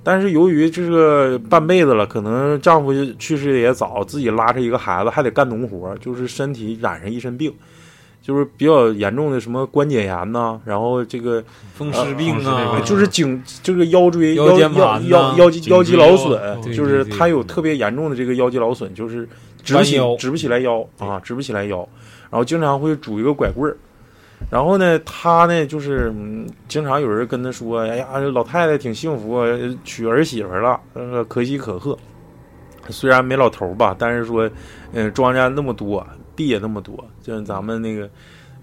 但是由于这个半辈子了，可能丈夫去世的也早，自己拉着一个孩子还得干农活，就是身体染上一身病，就是比较严重的什么关节炎呐，然后这个风湿病啊，病就是颈这个腰椎腰腰腰腰腰肌腰肌劳损，对就是他有特别严重的这个腰肌劳损，就是直不起直不起来腰啊，直不起来腰，然后经常会拄一个拐棍儿。然后呢，他呢就是嗯，经常有人跟他说：“哎呀，老太太挺幸福啊，娶儿媳妇了，呃，可喜可贺。”虽然没老头儿吧，但是说，嗯、庄稼那么多，地也那么多，就咱们那个，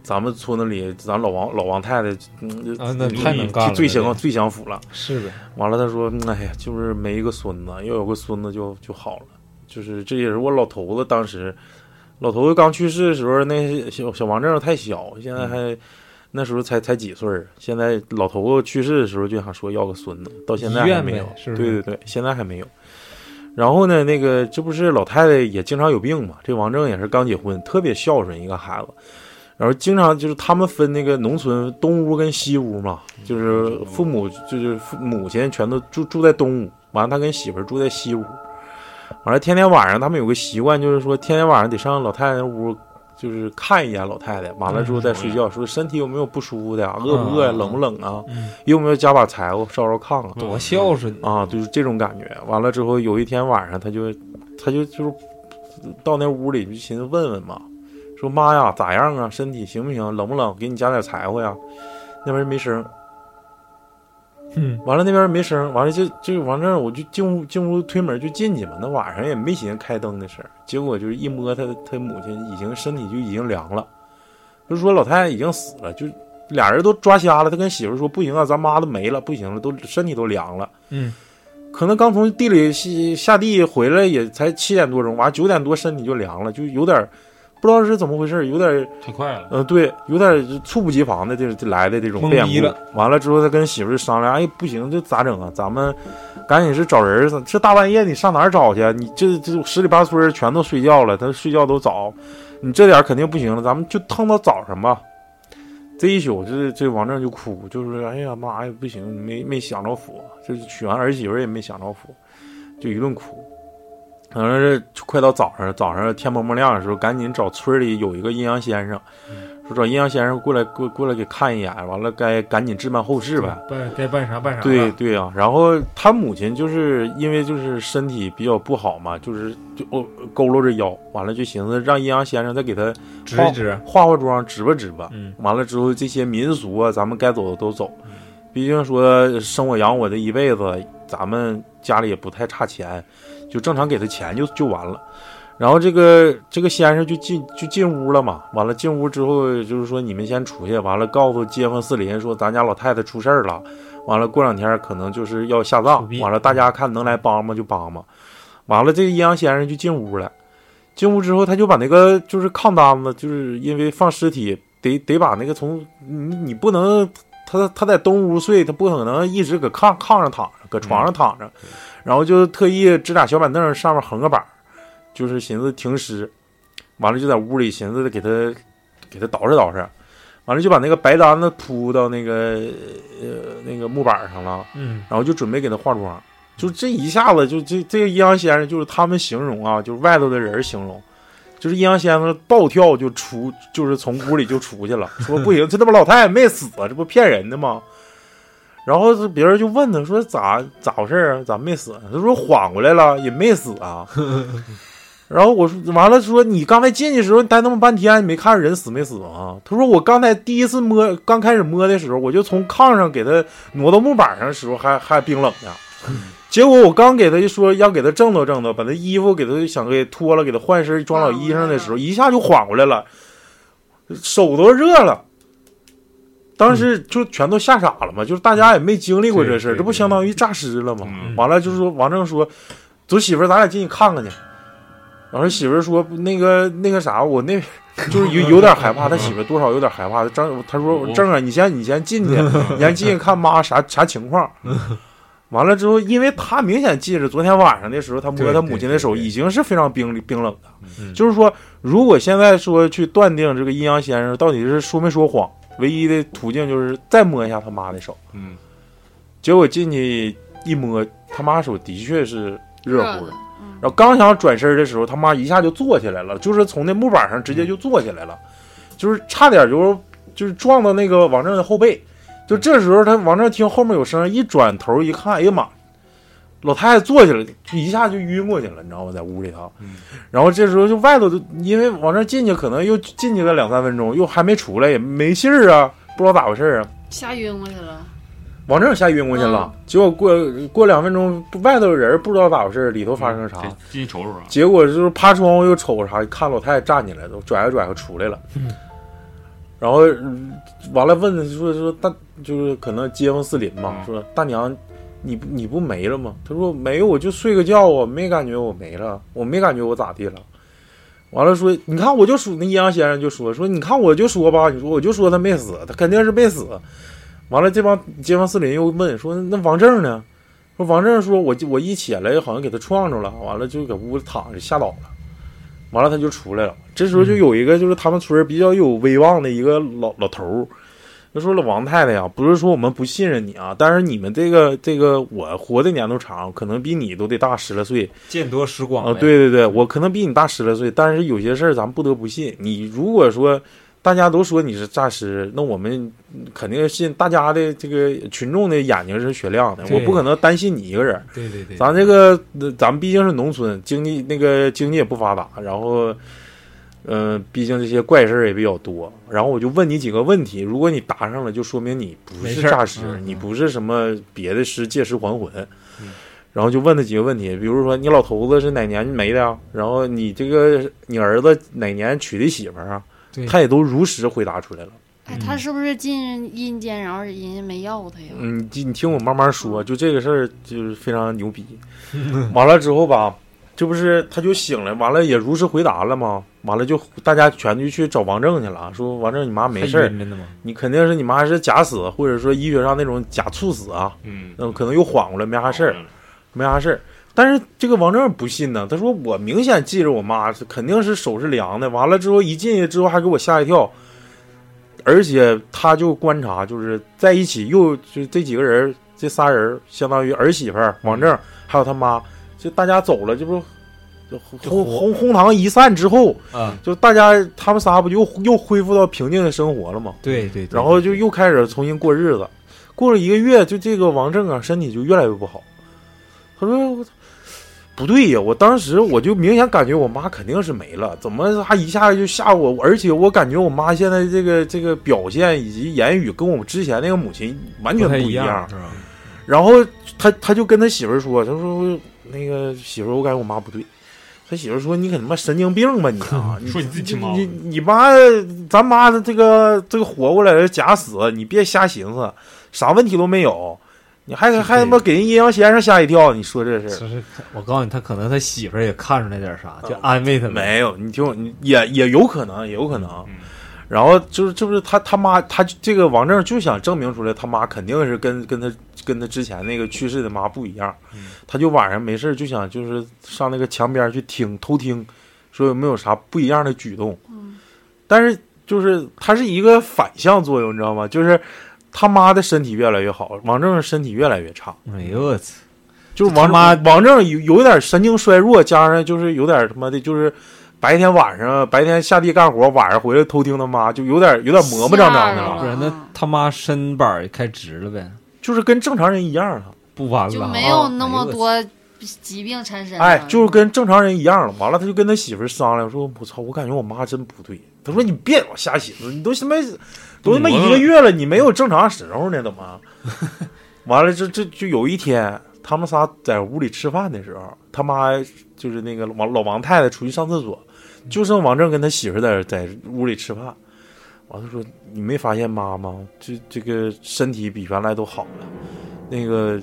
咱们村子里，咱老王老王太太，嗯，啊那太能干了最这个享最享福了。是呗，完了，他说：“嗯哎呀，就是没一个孙子，要有个孙子就就好了。就是这也是我老头子当时，老头子刚去世的时候，那小小王正太小，现在还、那时候才才几岁儿。现在老头子去世的时候就想说要个孙子，到现在还没有呗。是是对对对，现在还没有。然后呢，那个这不是老太太也经常有病嘛？这王正也是刚结婚，特别孝顺一个孩子。然后经常就是他们分那个农村东屋跟西屋嘛，就是父母就是父母亲全都住住在东屋，完了他跟媳妇住在西屋，完了天天晚上他们有个习惯，就是说天天晚上得上老太太那屋，就是看一眼老太太，完了之后再睡觉，说身体有没有不舒服的呀，饿不饿呀，嗯冷不冷啊，嗯有没有加把柴火烧烧炕啊，多孝顺啊，就是这种感觉。完了之后，有一天晚上，他就他就就是到那屋里就寻思问问嘛，说妈呀，咋样啊？身体行不行？冷不冷？给你加点柴火呀。那边没声儿，嗯完了那边没声，完了就就完这儿，我就进屋进屋推门就进去嘛。那晚上也没寻思开灯的事儿，结果就是一摸他他母亲已经身体就已经凉了，就说老太太已经死了，就俩人都抓瞎了。他跟媳妇说不行啊，咱妈都没了，不行了，都身体都凉了。嗯可能刚从地里下下地回来也才七点多钟，完九点多身体就凉了，就有点儿不知道是怎么回事，有点太快了，呃对，有点猝不及防的这这来的这种变故了。完了之后，他跟媳妇儿商量，哎不行，这咋整啊？咱们赶紧是找人儿，这大半夜你上哪儿找去啊？你这这十里八村儿全都睡觉了，他睡觉都早，你这点肯定不行了，咱们就腾到早上吧。这一宿，这这王正就哭，就是哎呀妈呀，不行，没没享着福，就是娶完儿媳妇儿也没享着福，就一顿哭。反正是快到早上，早上天蒙蒙亮的时候，赶紧找村里有一个阴阳先生，说找阴阳先生过来过过来给看一眼，完了该赶紧置办后事呗。办该办啥办啥对对啊，然后他母亲就是因为就是身体比较不好嘛，就是就哦佝偻着腰，完了就寻思让阴阳先生再给他指一指化化妆，指吧指吧。嗯完了之后这些民俗啊，咱们该走的都走。毕竟说生我养我的一辈子，咱们家里也不太差钱，就正常给他钱就就完了。然后这个这个先生就进就进屋了嘛，完了进屋之后就是说你们先出去，完了告诉街坊四邻说咱家老太太出事儿了，完了过两天可能就是要下葬，完了大家看能来帮忙就帮忙。完了这个阴阳先生就进屋了，进屋之后他就把那个就是炕单子，就是因为放尸体得得把那个从你你不能他他在东屋睡，他不可能一直搁炕炕上躺着，搁床上躺着，然后就特意支俩小板凳上面横个板儿，就是寻思停尸，完了就在屋里寻思给他给他捯饬捯饬，完了就把那个白单子铺到那个呃那个木板上了，嗯。然后就准备给他化妆，就这一下子就这这个阴阳先生就是他们形容啊，就是外头的人形容。就是阴阳先生暴跳就出，就是从屋里就出去了，说不行，这他妈老太太没死啊，这不骗人的吗？然后这别人就问他说咋咋回事啊？咋没死啊？他说缓过来了，也没死啊。[LAUGHS] 然后我说完了，说你刚才进去的时候待那么半天，你没看人死没死啊？他说我刚才第一次摸，刚开始摸的时候，我就从炕上给他挪到木板上的时候还还冰冷呢。结果我刚给他一说要给他正道正道，把他衣服给他想给脱了，给他换身装老衣裳的时候，一下就缓过来了，手都热了。当时就全都吓傻了嘛，就是大家也没经历过这事儿，这不相当于诈尸了吗？嗯完了就是说王正说，走媳妇儿，咱俩进去看看去。然后媳妇儿说那个那个啥，我那 [LAUGHS] 就是有有点害怕，他媳妇儿多少有点害怕。正他说正啊，你先你先进去，你先进去看妈啥啥情况。完了之后，因为他明显记着昨天晚上的时候，他摸他母亲的手已经是非常冰冰冷的。嗯就是说，如果现在说去断定这个阴阳先生到底是说没说谎，唯一的途径就是再摸一下他妈的手。嗯，结果进去一摸，他妈手的确是热乎的。嗯然后刚想转身的时候，他妈一下就坐起来了，就是从那木板上直接就坐起来了，就是差点就是就是撞到那个王正的后背。就这时候，他王正听后面有声，一转头一看，哎呀妈，老太太坐下来，就一下就晕过去了，你知道吗？在屋里头。嗯然后这时候就外头就因为往这进去，可能又进去了两三分钟，又还没出来，也没信儿啊，不知道咋回事儿啊。吓晕过去了。王正吓晕过去了，结果过过两分钟，外头人不知道咋回事儿，里头发生啥。这进去瞅瞅啊，结果就是趴窗户又瞅啥，看老太太站起来，都拽着拽着出来了。[LAUGHS] 然后嗯完了问说说大就是可能街坊四邻嘛，嗯说大娘你你不没了吗？他说没，我就睡个觉啊，没感觉我没了，我没感觉我咋地了。完了说你看我就说那阴阳先生就说说你看我就说吧，你说我就说他没死，他肯定是没死。完了这帮街坊四邻又问说那王正呢？说王正说我我一起来好像给他撞着了，完了就搁屋里躺着吓倒了。完了他就出来了，这时候就有一个就是他们村比较有威望的一个老老头儿，他说了，王太太呀，不是说我们不信任你啊，但是你们这个这个我活的年头长，可能比你都得大十来岁见多识广啊。呗对对对，我可能比你大十来岁，但是有些事儿咱不得不信。你如果说大家都说你是诈尸，那我们肯定信。大家的这个群众的眼睛是雪亮的，我不可能单信你一个人。对对对，咱这个呃咱们毕竟是农村，经济那个经济也不发达，然后，嗯、毕竟这些怪事儿也比较多。然后我就问你几个问题，如果你答上了，就说明你不是诈尸，嗯你不是什么别的尸借尸还魂。然后就问他几个问题，比如说你老头子是哪年没的呀？然后你这个你儿子哪年娶的媳妇儿啊？他也都如实回答出来了。哎，他是不是进阴间，然后人家没要他呀？嗯，你你听我慢慢说，就这个事儿就是非常牛逼。完了之后吧，这不是他就醒了，完了也如实回答了吗？完了就大家全就去找王正去了，说王正你妈没事儿？你肯定是你妈是假死，或者说医学上那种假猝死啊，嗯，那可能又缓过来没啥事儿，没啥事儿。但是这个王正不信呢，他说我明显记着我妈是肯定是手是凉的，完了之后一进去之后还给我吓一跳，而且他就观察就是在一起又就这几个人这仨人相当于儿媳妇王正还有他妈，就大家走了，这不就哄哄哄堂一散之后，啊，就大家他们仨不就又又恢复到平静的生活了吗？对对，对然后就又开始重新过日子，过了一个月，就这个王正啊，身体就越来越不好。他说：“我不对呀，我当时我就明显感觉我妈肯定是没了，怎么她一下就吓我？而且我感觉我妈现在这个这个表现以及言语跟我们之前那个母亲完全不一样。是吧？然后他他就跟他媳妇儿说：“他说那个媳妇儿，我感觉我妈不对。”他媳妇儿说：“你可他妈神经病吧你啊！[LAUGHS] 你说你自己亲妈你你妈，咱妈的这个这个活过来是假死，你别瞎寻思，啥问题都没有，你还还他妈给人阴阳先生吓一跳，你说这事儿我告诉你，他可能他媳妇儿也看出来点啥，就安慰他们。没有？你听我，你也也有可能，也有可能。嗯然后就是这不是他他妈他这个王正就想证明出来他妈肯定是跟跟他跟他之前那个去世的妈不一样，他就晚上没事儿就想就是上那个墙边去听偷听，说有没有啥不一样的举动。但是就是他是一个反向作用，你知道吗？就是他妈的身体越来越好，王正身体越来越差。哎呦我操！就是王妈王正有有点神经衰弱，加上就是有点他妈的，就是白天晚上白天下地干活，晚上回来偷听他妈，就有点有点磨磨张张的了，不然那他妈身板儿开直了呗，就是跟正常人一样了。不完了啊就没有那么多疾病缠身了。哎，就是跟正常人一样了。完了，他就跟他媳妇商量说：“我操，我感觉我妈真不对。”他说：“你别老瞎寻思，你都他妈都他妈一个月了，你没有正常时候呢，怎么？”完了，这这就有一天，他们仨在屋里吃饭的时候，他妈就是那个王老王太太出去上厕所，就剩王正跟他媳妇在在屋里吃饭。完他说：“你没发现妈吗这这个身体比原来都好了？那个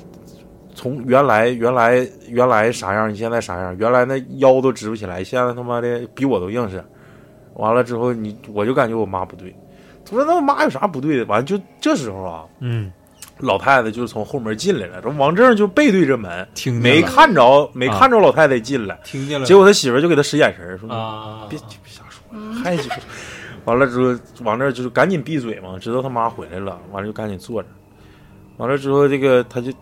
从原来原来原来啥样，你现在啥样？原来那腰都直不起来，现在他妈的比我都硬实。完了之后，你我就感觉我妈不对。他说：“那我妈有啥不对的？”完了就这时候啊，嗯，老太太就从后门进来了，这王正就背对着门，听没看着没看着老太太进来。听见了，结果他媳妇就给他使眼神说：“啊，别别瞎说，还鸡巴。完了之后，往那儿就是赶紧闭嘴嘛，知道他妈回来了，完了就赶紧坐着。完了之后，这个他就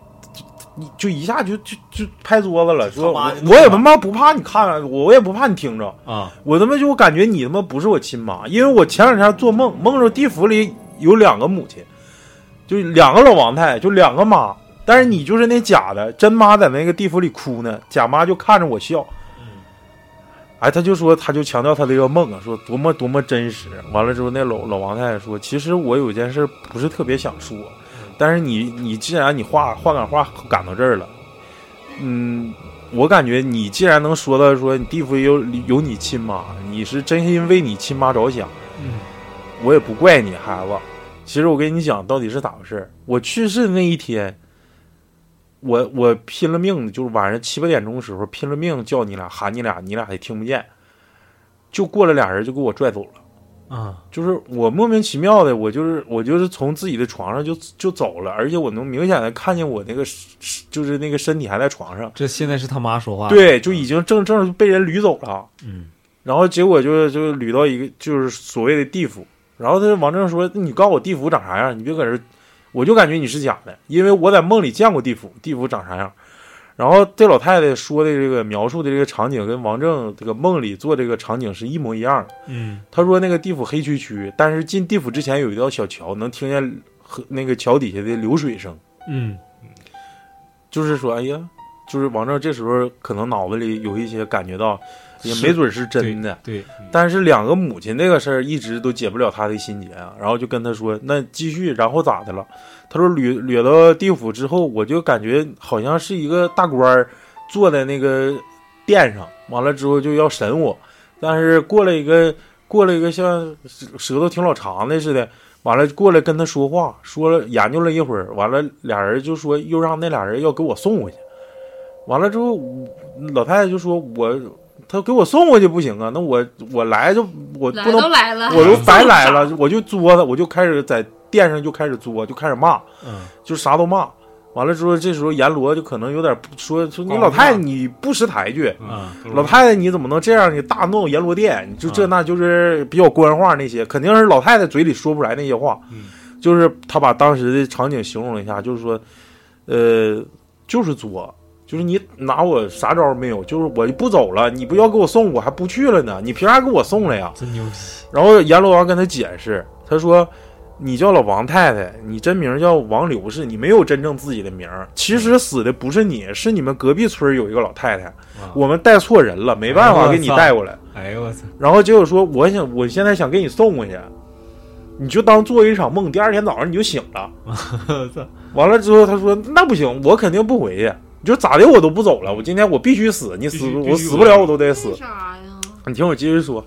就一下就就就拍桌子了，[LAUGHS] 说我我也他妈不怕你看，我也不怕你听着，啊，我他妈就感觉你他妈不是我亲妈，因为我前两天做梦，梦着地府里有两个母亲，就两个老王太，就两个妈，但是你就是那假的，真妈在那个地府里哭呢，假妈就看着我笑。哎，他就说，他就强调他这个梦啊，说多么多么真实。完了之后，那老老王太太说，其实我有件事不是特别想说，但是你你既然你话话赶话赶到这儿了，嗯，我感觉你既然能说到说你地府有有你亲妈，你是真心为你亲妈着想，嗯，我也不怪你孩子。其实我跟你讲，到底是咋回事？我去世那一天，我我拼了命的，就是晚上七八点钟的时候拼了命叫你俩喊你俩，你俩也听不见，就过来俩人就给我拽走了。啊，就是我莫名其妙的，我就是我就是从自己的床上就就走了，而且我能明显的看见我那个就是那个身体还在床上，这现在是他妈说话，，对，就已经正正被人捋走了。嗯，然后结果就就捋到一个就是所谓的地府，然后他王正说：“你告诉我地府长啥样？你别搁这儿，我就感觉你是假的，因为我在梦里见过地府，地府长啥样。”然后这老太太说的这个描述的这个场景跟王正这个梦里做这个场景是一模一样的。嗯他说那个地府黑黢黢，但是进地府之前有一条小桥，能听见河那个桥底下的流水声。嗯就是说，哎呀，就是王正这时候可能脑子里有一些感觉到，也没准是真的。对，但是两个母亲这个事儿一直都解不了他的心结啊，然后就跟他说，那继续，然后咋的了？他说捋捋到地府之后，我就感觉好像是一个大官儿坐在那个殿上，完了之后就要审我，但是过了一个过了一个像舌头挺老长的似的，完了过来跟他说话，说了研究了一会儿，完了俩人就说又让那俩人要给我送回去，完了之后老太太就说我他给我送过去不行啊，那我我来就我不能都来了，我都白来了，我就作他，我就开始在店上就开始作，就开始骂，嗯就啥都骂。完了之后，这时候阎罗就可能有点说说你老太太你不识抬举，老太太你怎么能这样？你大闹阎罗殿，你就这那就是比较官话那些，肯定是老太太嘴里说不出来那些话。嗯就是他把当时的场景形容了一下，就是说，呃，就是作，就是你拿我啥招没有，就是我就不走了，你不要给我送，我还不去了呢，你凭啥给我送了呀？真牛逼，然后阎罗王跟他解释，他说：“你叫老王太太，你真名叫王刘氏，你没有真正自己的名。其实死的不是你，是你们隔壁村有一个老太太，我们带错人了，没办法给你带过来。哎呦我操，然后结果说，我想我现在想给你送过去，你就当做一场梦，第二天早上你就醒了。[LAUGHS] 完了之后，他说那不行，我肯定不回去，你就咋的我都不走了，我今天我必须死，你死我死不了我都得死。啥呀？你听我继续说，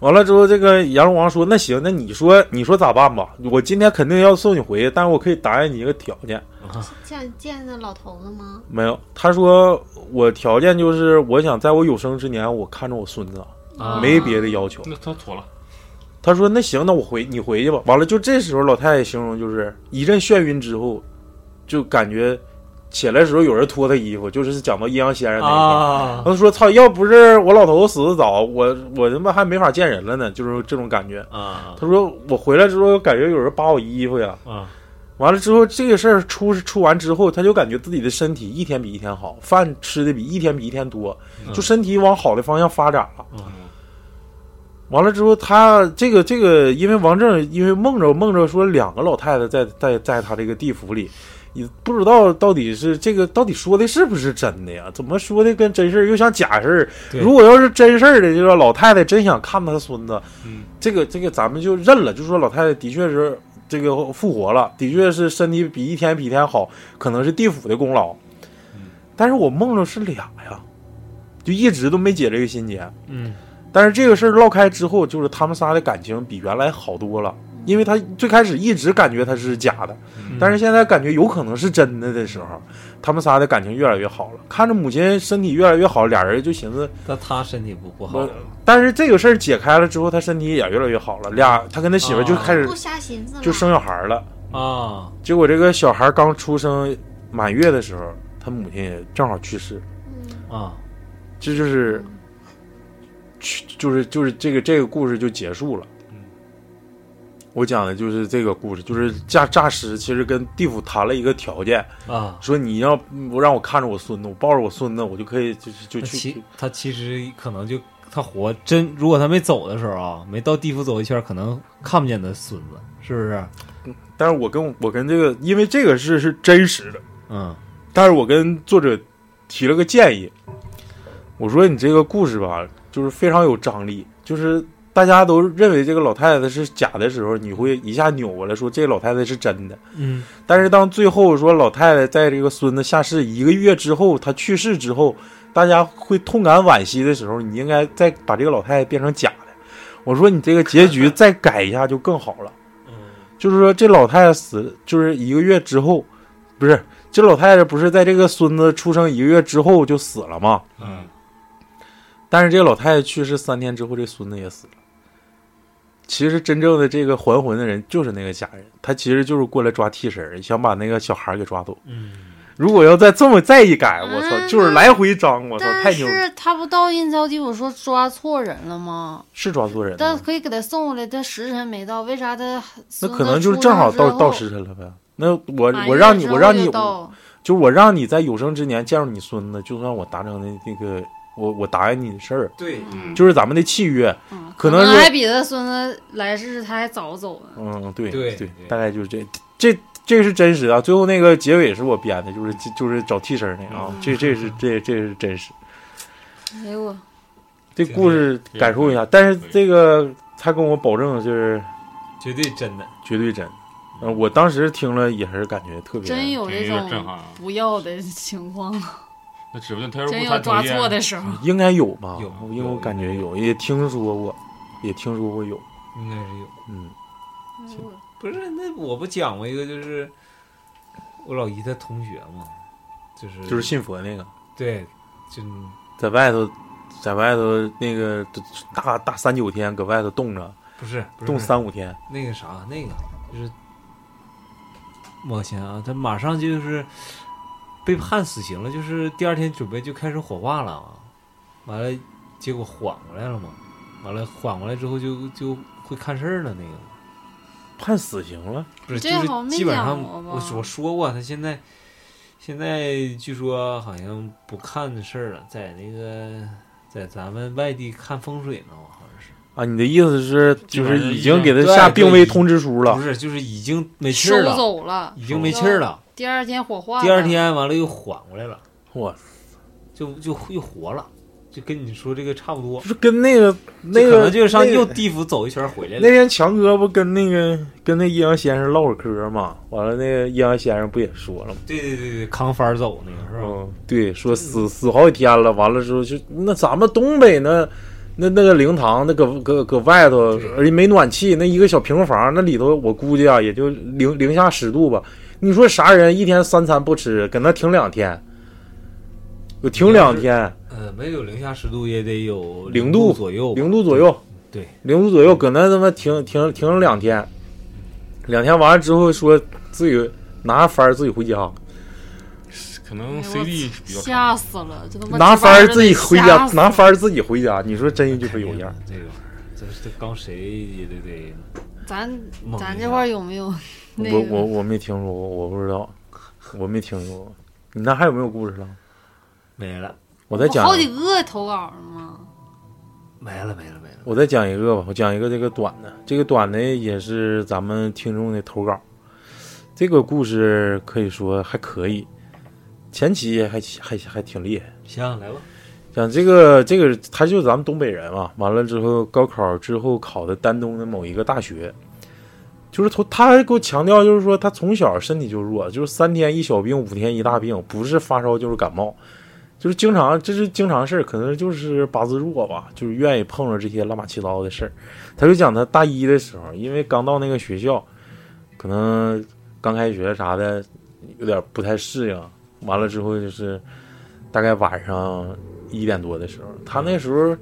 完了之后，这个阎罗王说：“那行，那你说，你说咋办吧？我今天肯定要送你回去，但是我可以答应你一个条件。见见那老头子吗？没有，他说我条件就是，我想在我有生之年，我看着我孙子，啊没别的要求。那他妥了，他说那行，那我回你回去吧。完了，就这时候老太太形容就是一阵眩晕之后，就感觉起来的时候有人脱他衣服，就是讲到阴阳先生那一块儿。啊他说：“操，要不是我老头子死的早，我我他妈还没法见人了呢，就是这种感觉。”啊他说：“我回来之后感觉有人扒我衣服呀。啊完了之后，这个事儿出出完之后，他就感觉自己的身体一天比一天好，饭吃的比一天比一天多，就身体往好的方向发展了。嗯完了之后，他这个这个，因为王正因为梦着梦着说两个老太太在在在他这个地府里，也不知道到底是这个到底说的是不是真的呀？怎么说的跟真事儿又像假事儿？如果要是真事儿的，就说老太太真想看她孙子，嗯这个这个咱们就认了，就说老太太的确是这个复活了，的确是身体比一天比一天好，可能是地府的功劳。但是我梦着是俩呀，就一直都没解这个心结。嗯但是这个事儿唠开之后，就是他们仨的感情比原来好多了，因为他最开始一直感觉他是假的，但是现在感觉有可能是真的的时候，他们仨的感情越来越好了。看着母亲身体越来越好，俩人就寻思，那他身体不不好我，但是这个事儿解开了之后，他身体也越来越好了。俩他跟他媳妇就开始不瞎寻思了，就生小孩了。啊结果这个小孩刚出生满月的时候，他母亲也正好去世，啊这就是，去就是就是这个这个故事就结束了。我讲的就是这个故事，就是诈诈尸其实跟地府谈了一个条件，啊。说你要不让我看着我孙子，我抱着我孙子，我就可以就就去他其实可能就他活真，如果他没走的时候啊，没到地府走一圈，可能看不见他孙子，是不是？但是我跟我跟这个，因为这个事是真实的，嗯但是我跟作者提了个建议，我说你这个故事吧，就是非常有张力，就是大家都认为这个老太太是假的时候，你会一下扭过来说这个老太太是真的。嗯但是当最后说老太太在这个孙子下世一个月之后，她去世之后，大家会痛感惋惜的时候，你应该再把这个老太太变成假的。我说你这个结局再改一下就更好了。就是说这老太太死就是一个月之后，不是这老太太不是在这个孙子出生一个月之后就死了吗？嗯但是这个老太太去世三天之后，这孙子也死了。其实真正的这个还魂的人就是那个假人，他其实就是过来抓替身，想把那个小孩给抓走。嗯如果要再这么再一改，我操，嗯就是来回张，我操，太但牛，是他不到阴曹地我说抓错人了吗？是抓错人了，但可以给他送回来，他时辰没到，为啥他那可能就是正好到到时辰了呗。那我我让你我让你就我让你在有生之年见着你孙子，就算我达成的那个我我答应你的事儿，对，嗯，就是咱们的契约。嗯可能是还比他孙子来世他还早走呢。嗯，对对对对，大概就是这这这是真实的啊。最后那个结尾是我编的，就是就是找替身那个啊，这这是这这是真实。哎呦我，这故事感受一下，但是这个他跟我保证就是绝对真的。绝对真。嗯，我当时听了也是感觉特别真有这种不要的情况，那指不定他要不有抓错的时候。应该有吧？有因为我感觉有，也听说过，也听说过有。应该是有。嗯，不是，那我不讲过一个，就是我老姨她同学嘛，就是就是信佛那个，对，就在外头，在外头那个大大三九天搁外头冻着，不是不是冻三五天。那个啥，那个就是我想啊，他马上就是被判死刑了，就是第二天准备就开始火化了啊，完了结果缓过来了嘛，完了缓过来之后就就会看事儿了那个。判死刑了，不是，就是基本上我我说过，他现在现在据说好像不看事儿了，在那个在咱们外地看风水呢。啊，你的意思是就是已经给他下病危通知书了不？是，就是已经没气儿了，走了，已经没气儿了。第二天火化，第二天完了又缓过来了，我就就又活了，就跟你说这个差不多就。是跟那个那可能就是上那个又地府走一圈回来了那。天强哥不跟那个跟那阴阳先生唠会儿嗑嘛？完了，那个阴阳先生不也说了吗？对对对对，扛幡走那个是吧？嗯，对，说死死好几天了，完了之后就那咱们东北那那那个灵堂那搁搁搁外头，而且没暖气，那一个小平房，那里头我估计啊也就零零下十度吧。你说啥人一天三餐不吃，搁那停两天，我停两天，呃，没有零下十度也得有零度度左右，零度左右，对，零度左右，搁那他妈停停停了两天，两天完了之后说自己拿幡儿自己回家，可能 CD 比较吓死了，拿值班幡儿自己回家拿幡儿自己回家，你说真就是有样儿。这个玩意儿，这这刚谁也得得咱咱这块儿有没有那我个？我我没听说过，我不知道，我没听说过。你那还有没有故事了？没了，我再讲不好，几个投稿呢吗？没了，没了，没了。我再讲一个吧。我讲一个这个短的，这个短的也是咱们听众的投稿。这个故事可以说还可以，前期还还还挺厉害。行，来吧。讲这个这个，他就是咱们东北人嘛。完了之后，高考之后考的丹东的某一个大学，就是从他还给我强调，就是说他从小身体就弱，就是三天一小病，五天一大病，不是发烧就是感冒，就是经常这是经常事儿，可能就是八字弱吧，就是愿意碰着这些乱七八糟的事儿。他就讲他大一的时候，因为刚到那个学校，可能刚开学啥的有点不太适应，完了之后就是大概晚上一点多的时候，他那时候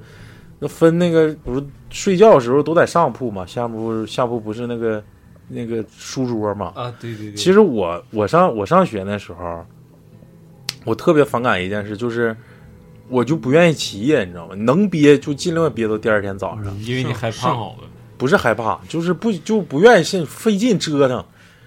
那分那个不是睡觉的时候都在上铺嘛，下铺下铺不是那个那个书桌嘛。啊，对对对。其实我我上我上学那时候，我特别反感一件事，就是我就不愿意起夜，你知道吗？能憋就尽量憋到第二天早上，因为你害怕，不是害怕，就是不就不愿意费费劲折腾，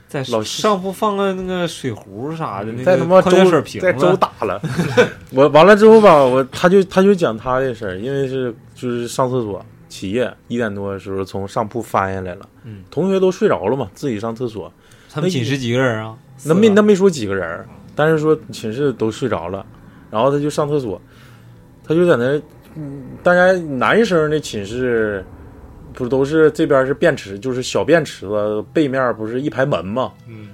在老上铺放个那个水壶啥的，那在他妈个矿泉水在周，打了。[LAUGHS] 我完了之后吧，我他就他就讲他的事儿，因为是就是上厕所起夜一点多的时候从上铺翻下来了，嗯同学都睡着了嘛，自己上厕所，他们寝室几个人啊？那没那没说几个人，但是说寝室都睡着了，然后他就上厕所，他就在那，嗯，大家男生的寝室不都是这边是便池，就是小便池子，背面不是一排门吗，嗯，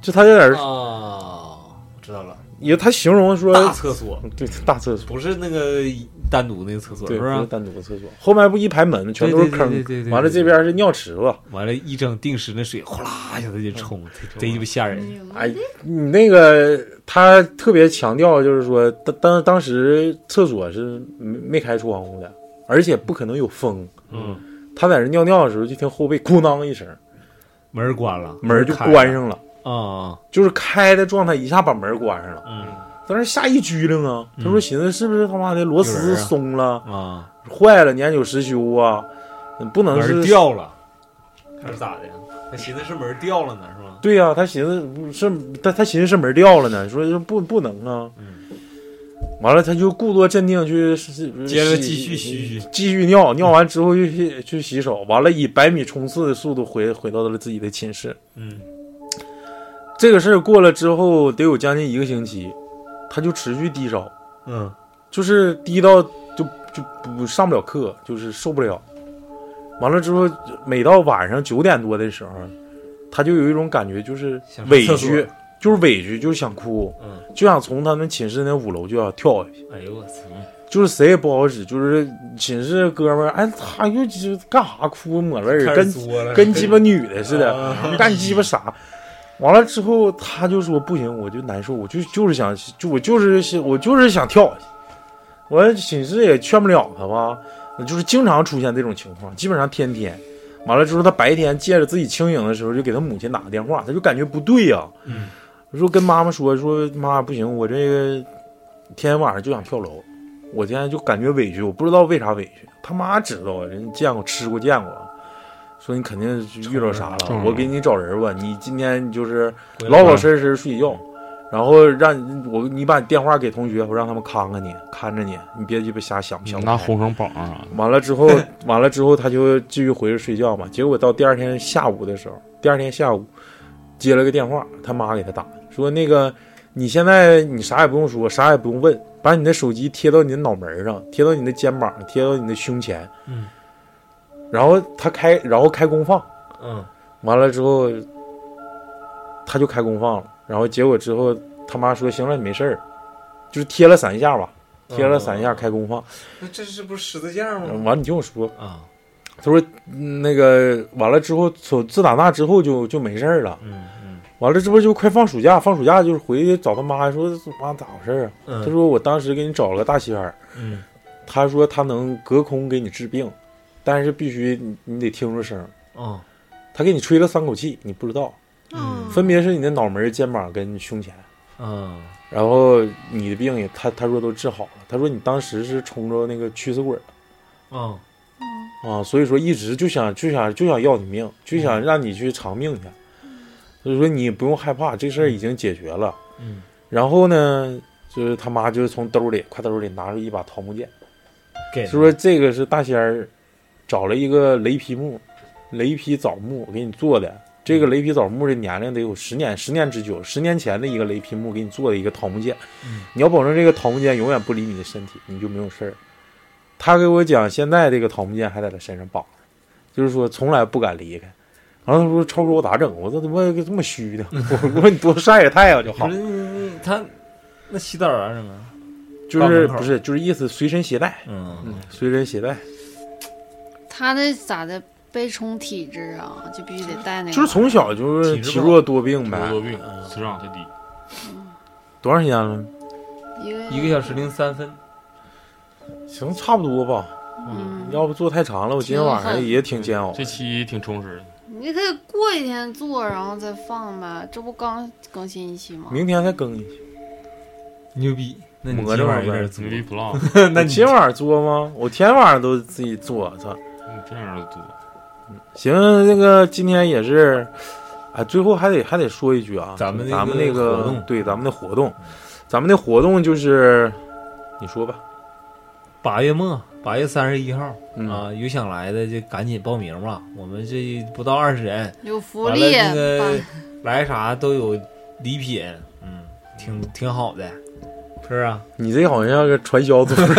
就他有点儿，哦，我知道了，也他形容说，大厕所对大厕所。不是那个单独那个厕所，对，是不是？单独的厕所，后面不一排门，全都是坑对对对对。完了这边是尿池子，完了，一整定时那水哗啦一下子就冲，贼鸡巴吓人。哎，你那个他特别强调，就是说当当当时厕所是没没开窗户的，而且不可能有风。嗯，他在这尿尿的时候，就听后背咣当一声，门关了，门就关。上了。啊，就是开的状态，一下把门关上了。嗯当时吓一激灵啊！他说：“寻思是不是他妈的螺丝松了、啊，坏了，年久失修啊？不能是掉了，还是咋的？他寻思是门掉了呢，是吧？对呀、他寻思是他他寻思是门掉了呢，说不不能啊。嗯完了，他就故作镇定去是接着洗继续嘘继续尿，尿完之后又去去洗手，完了以百米冲刺的速度回回到了自己的寝室。嗯。这个事儿过了之后，得有将近一个星期，他就持续低烧，嗯。就是低到就就不上不了课，就是受不了。完了之后，每到晚上九点多的时候，他就有一种感觉，就是委屈，就是委屈，就是想哭，嗯，就想从他们寝室那五楼就要跳下去。哎呦我操，就是谁也不好使，就是寝室哥们儿，哎，他又就干啥哭抹泪儿，跟跟跟鸡巴女的似的，啊干鸡巴啥？完了之后，他就说不行，我就难受，我就就是想，就我就是想，我就是想跳下去。我寝室也劝不了他吧，就是经常出现这种情况，基本上天天。完了之后，他白天借着自己清醒的时候，就给他母亲打个电话，他就感觉不对呀、嗯说跟妈妈说说妈不行，我这个天天晚上就想跳楼，我现在就感觉委屈，我不知道为啥委屈。他妈知道啊，人见过吃过见过，说你肯定遇到啥了，嗯我给你找人吧，你今天就是老老实实睡觉，然后让你我你把你电话给同学，我让他们看看你，看着你，你别鸡巴瞎想想拿红绳绑上。完了之后，完了之后他就继续回去睡觉嘛。结果到第二天下午的时候，第二天下午接了个电话，他妈给他打说那个你现在你啥也不用说，啥也不用问，把你的手机贴到你的脑门上，贴到你的肩膀上，贴到你的胸前。嗯。然后他开，然后开功放，嗯完了之后他就开功放了。然后结果之后他妈说行了，你没事儿，就是贴了三下吧，贴了三下开功放。那这是不是十字架吗完了你听我说。啊，他说嗯那个完了之后，从自打那之后就就没事儿了。嗯嗯完了，这不就快放暑假？放暑假就是回去找他妈说妈咋回事儿啊？嗯，他说我当时给你找了个大仙儿，嗯他说他能隔空给你治病，但是必须你你得听着声他给你吹了三口气，你不知道，嗯分别是你的脑门、肩膀跟胸前。嗯然后你的病也他他说都治好了。他说你当时是冲着那个驱死鬼儿哦啊，所以说一直就想就想就想要你命，就想让你去偿命去。所以说你不用害怕，这事儿已经解决了。嗯然后呢，就是他妈就是从兜里挎兜里拿出一把桃木剑，给就说这个是大仙儿找了一个雷劈木，雷劈枣木给你做的。这个雷劈枣木的年龄得有十年，十年之久。十年前的一个雷劈木给你做的一个桃木剑，嗯你要保证这个桃木剑永远不离你的身体，你就没有事儿。他给我讲，现在这个桃木剑还在他身上绑着，就是说从来不敢离开。然后他说：“超哥，我咋整？我这他妈这么虚呢？我 [LAUGHS] 我说你多晒晒太阳就好他那洗澡啊什么？就是不是就是意思随身携带，嗯嗯，随身携带，他那咋的？被冲体质啊，就必须得带那个。就是从小就是体弱多病呗。多病，磁场太低。多长时间了？一个一个小时零三分。行，差不多吧。嗯，要不做太长了，我今天晚上也挺煎熬。这期挺充实的，你可以过一天做，然后再放呗。这不刚更新一期吗？明天再更一期。牛逼！那你魔今晚有点足牛，逼 plus，[LAUGHS] 那你你今晚上做吗？我天天晚上都自己做，操！嗯这样的多。行，那个今天也是，哎，最后还得还得说一句啊，咱们那咱们那个个活动对咱们的活动，咱们的活动就是，你说吧，八月末，八月三十一号嗯啊，有想来的就赶紧报名吧。我们这不到二十人，有福利，那个来啥都有礼品，嗯，挺挺好的，是不是啊？你这好像像个传销组织，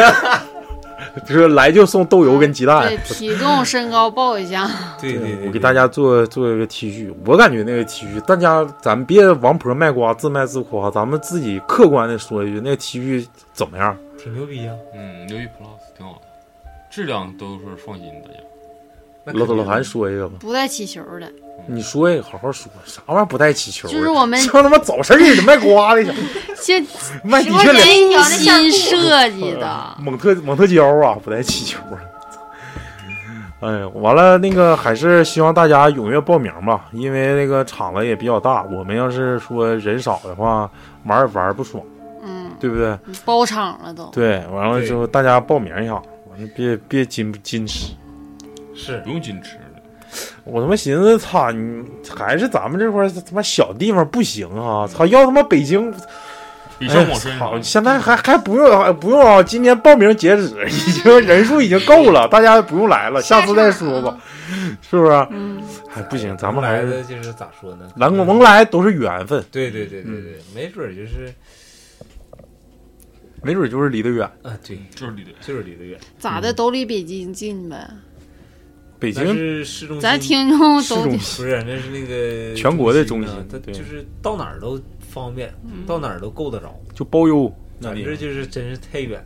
[LAUGHS] 就是来就送豆油跟鸡蛋对。体重身高报一下。对对对，我给大家做做一个 T 恤，我感觉那个 T 恤，大家咱别王婆卖瓜，自卖自夸，咱们自己客观的说一句，那个 T 恤怎么样？挺牛逼啊。嗯，牛逼 plus 挺好的，质量都是放心的。老老韩说一个吧，不带起球的，你说一个，好好说，啥玩意儿不带起球啊？就是我们 [LAUGHS] 像他妈早市里的卖瓜的，[LAUGHS] 先 [LAUGHS] 卖的十块确脸钱一条的新设计的，蒙特蒙特胶啊，不带起球啊。哎，完了，那个还是希望大家踊跃报名吧，因为那个场子也比较大，我们要是说人少的话，玩也玩不爽，嗯，对不对？包场了都。对，完了之后大家报名一下，完了别别矜矜持。是不用矜持了。我他妈寻思，操你还是咱们这块儿他妈小地方不行啊！操，要他妈北京，比哎上广深操，现在还还不用还不用啊！今年报名截止，已经 [LAUGHS] 人数已经够了，大家不用来了，下次再说吧，是不是？嗯，哎，不行，咱们还是来的就是咋说呢？来能来都是缘分，对对对对对，没准就是没准就是离得远。啊，对，就是离得远就是离得远。咋的都离北京近呗？但北京是市中心咱听众都市中 [LAUGHS] 不是，那是那个 [LAUGHS] 全国的中心对它就是到哪儿都方便，到哪儿都够得着。就包邮，那里咱这就是真是太远，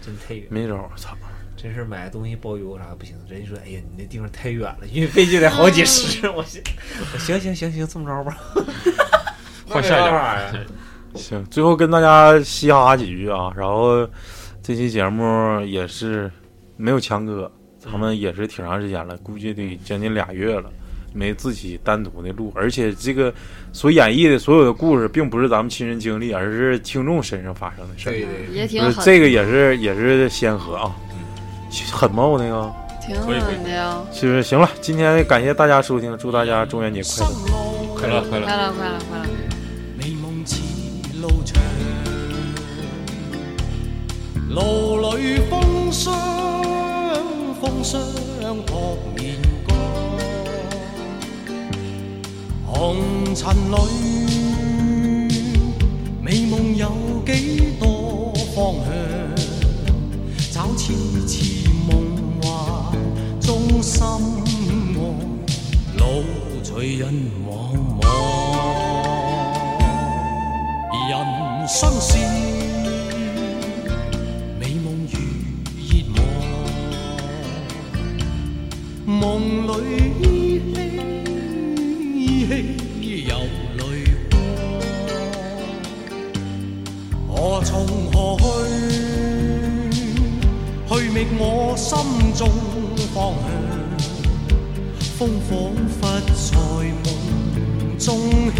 真太远。没招儿，操！真是买东西包邮啥不行，人家说，哎呀，你那地方太远了，运费就得好几十。我行，我行行行行，这么着吧，[LAUGHS] 换下一那没办家法呀。行，最后跟大家嘻哈几句啊，然后这期节目也是没有强哥，他们也是挺长时间了，估计得将近俩月了，没自己单独的录，而且这个所演绎的所有的故事，并不是咱们亲身经历，而是听众身上发生的事儿。对对，也挺这个也是也是先河啊，狠吗？我那个挺狠的呀！是不是？行了，今天感谢大家收听，祝大家中元节快乐。快乐快乐。快乐快乐快乐！路长，路里风霜，风霜扑面光，红尘里美梦有几多方向？找痴痴梦幻中心爱，路随人。人生是美夢如熱望，夢裏依稀依稀有淚光。我從何去？去觅我心中方向。風彷彿在夢中輕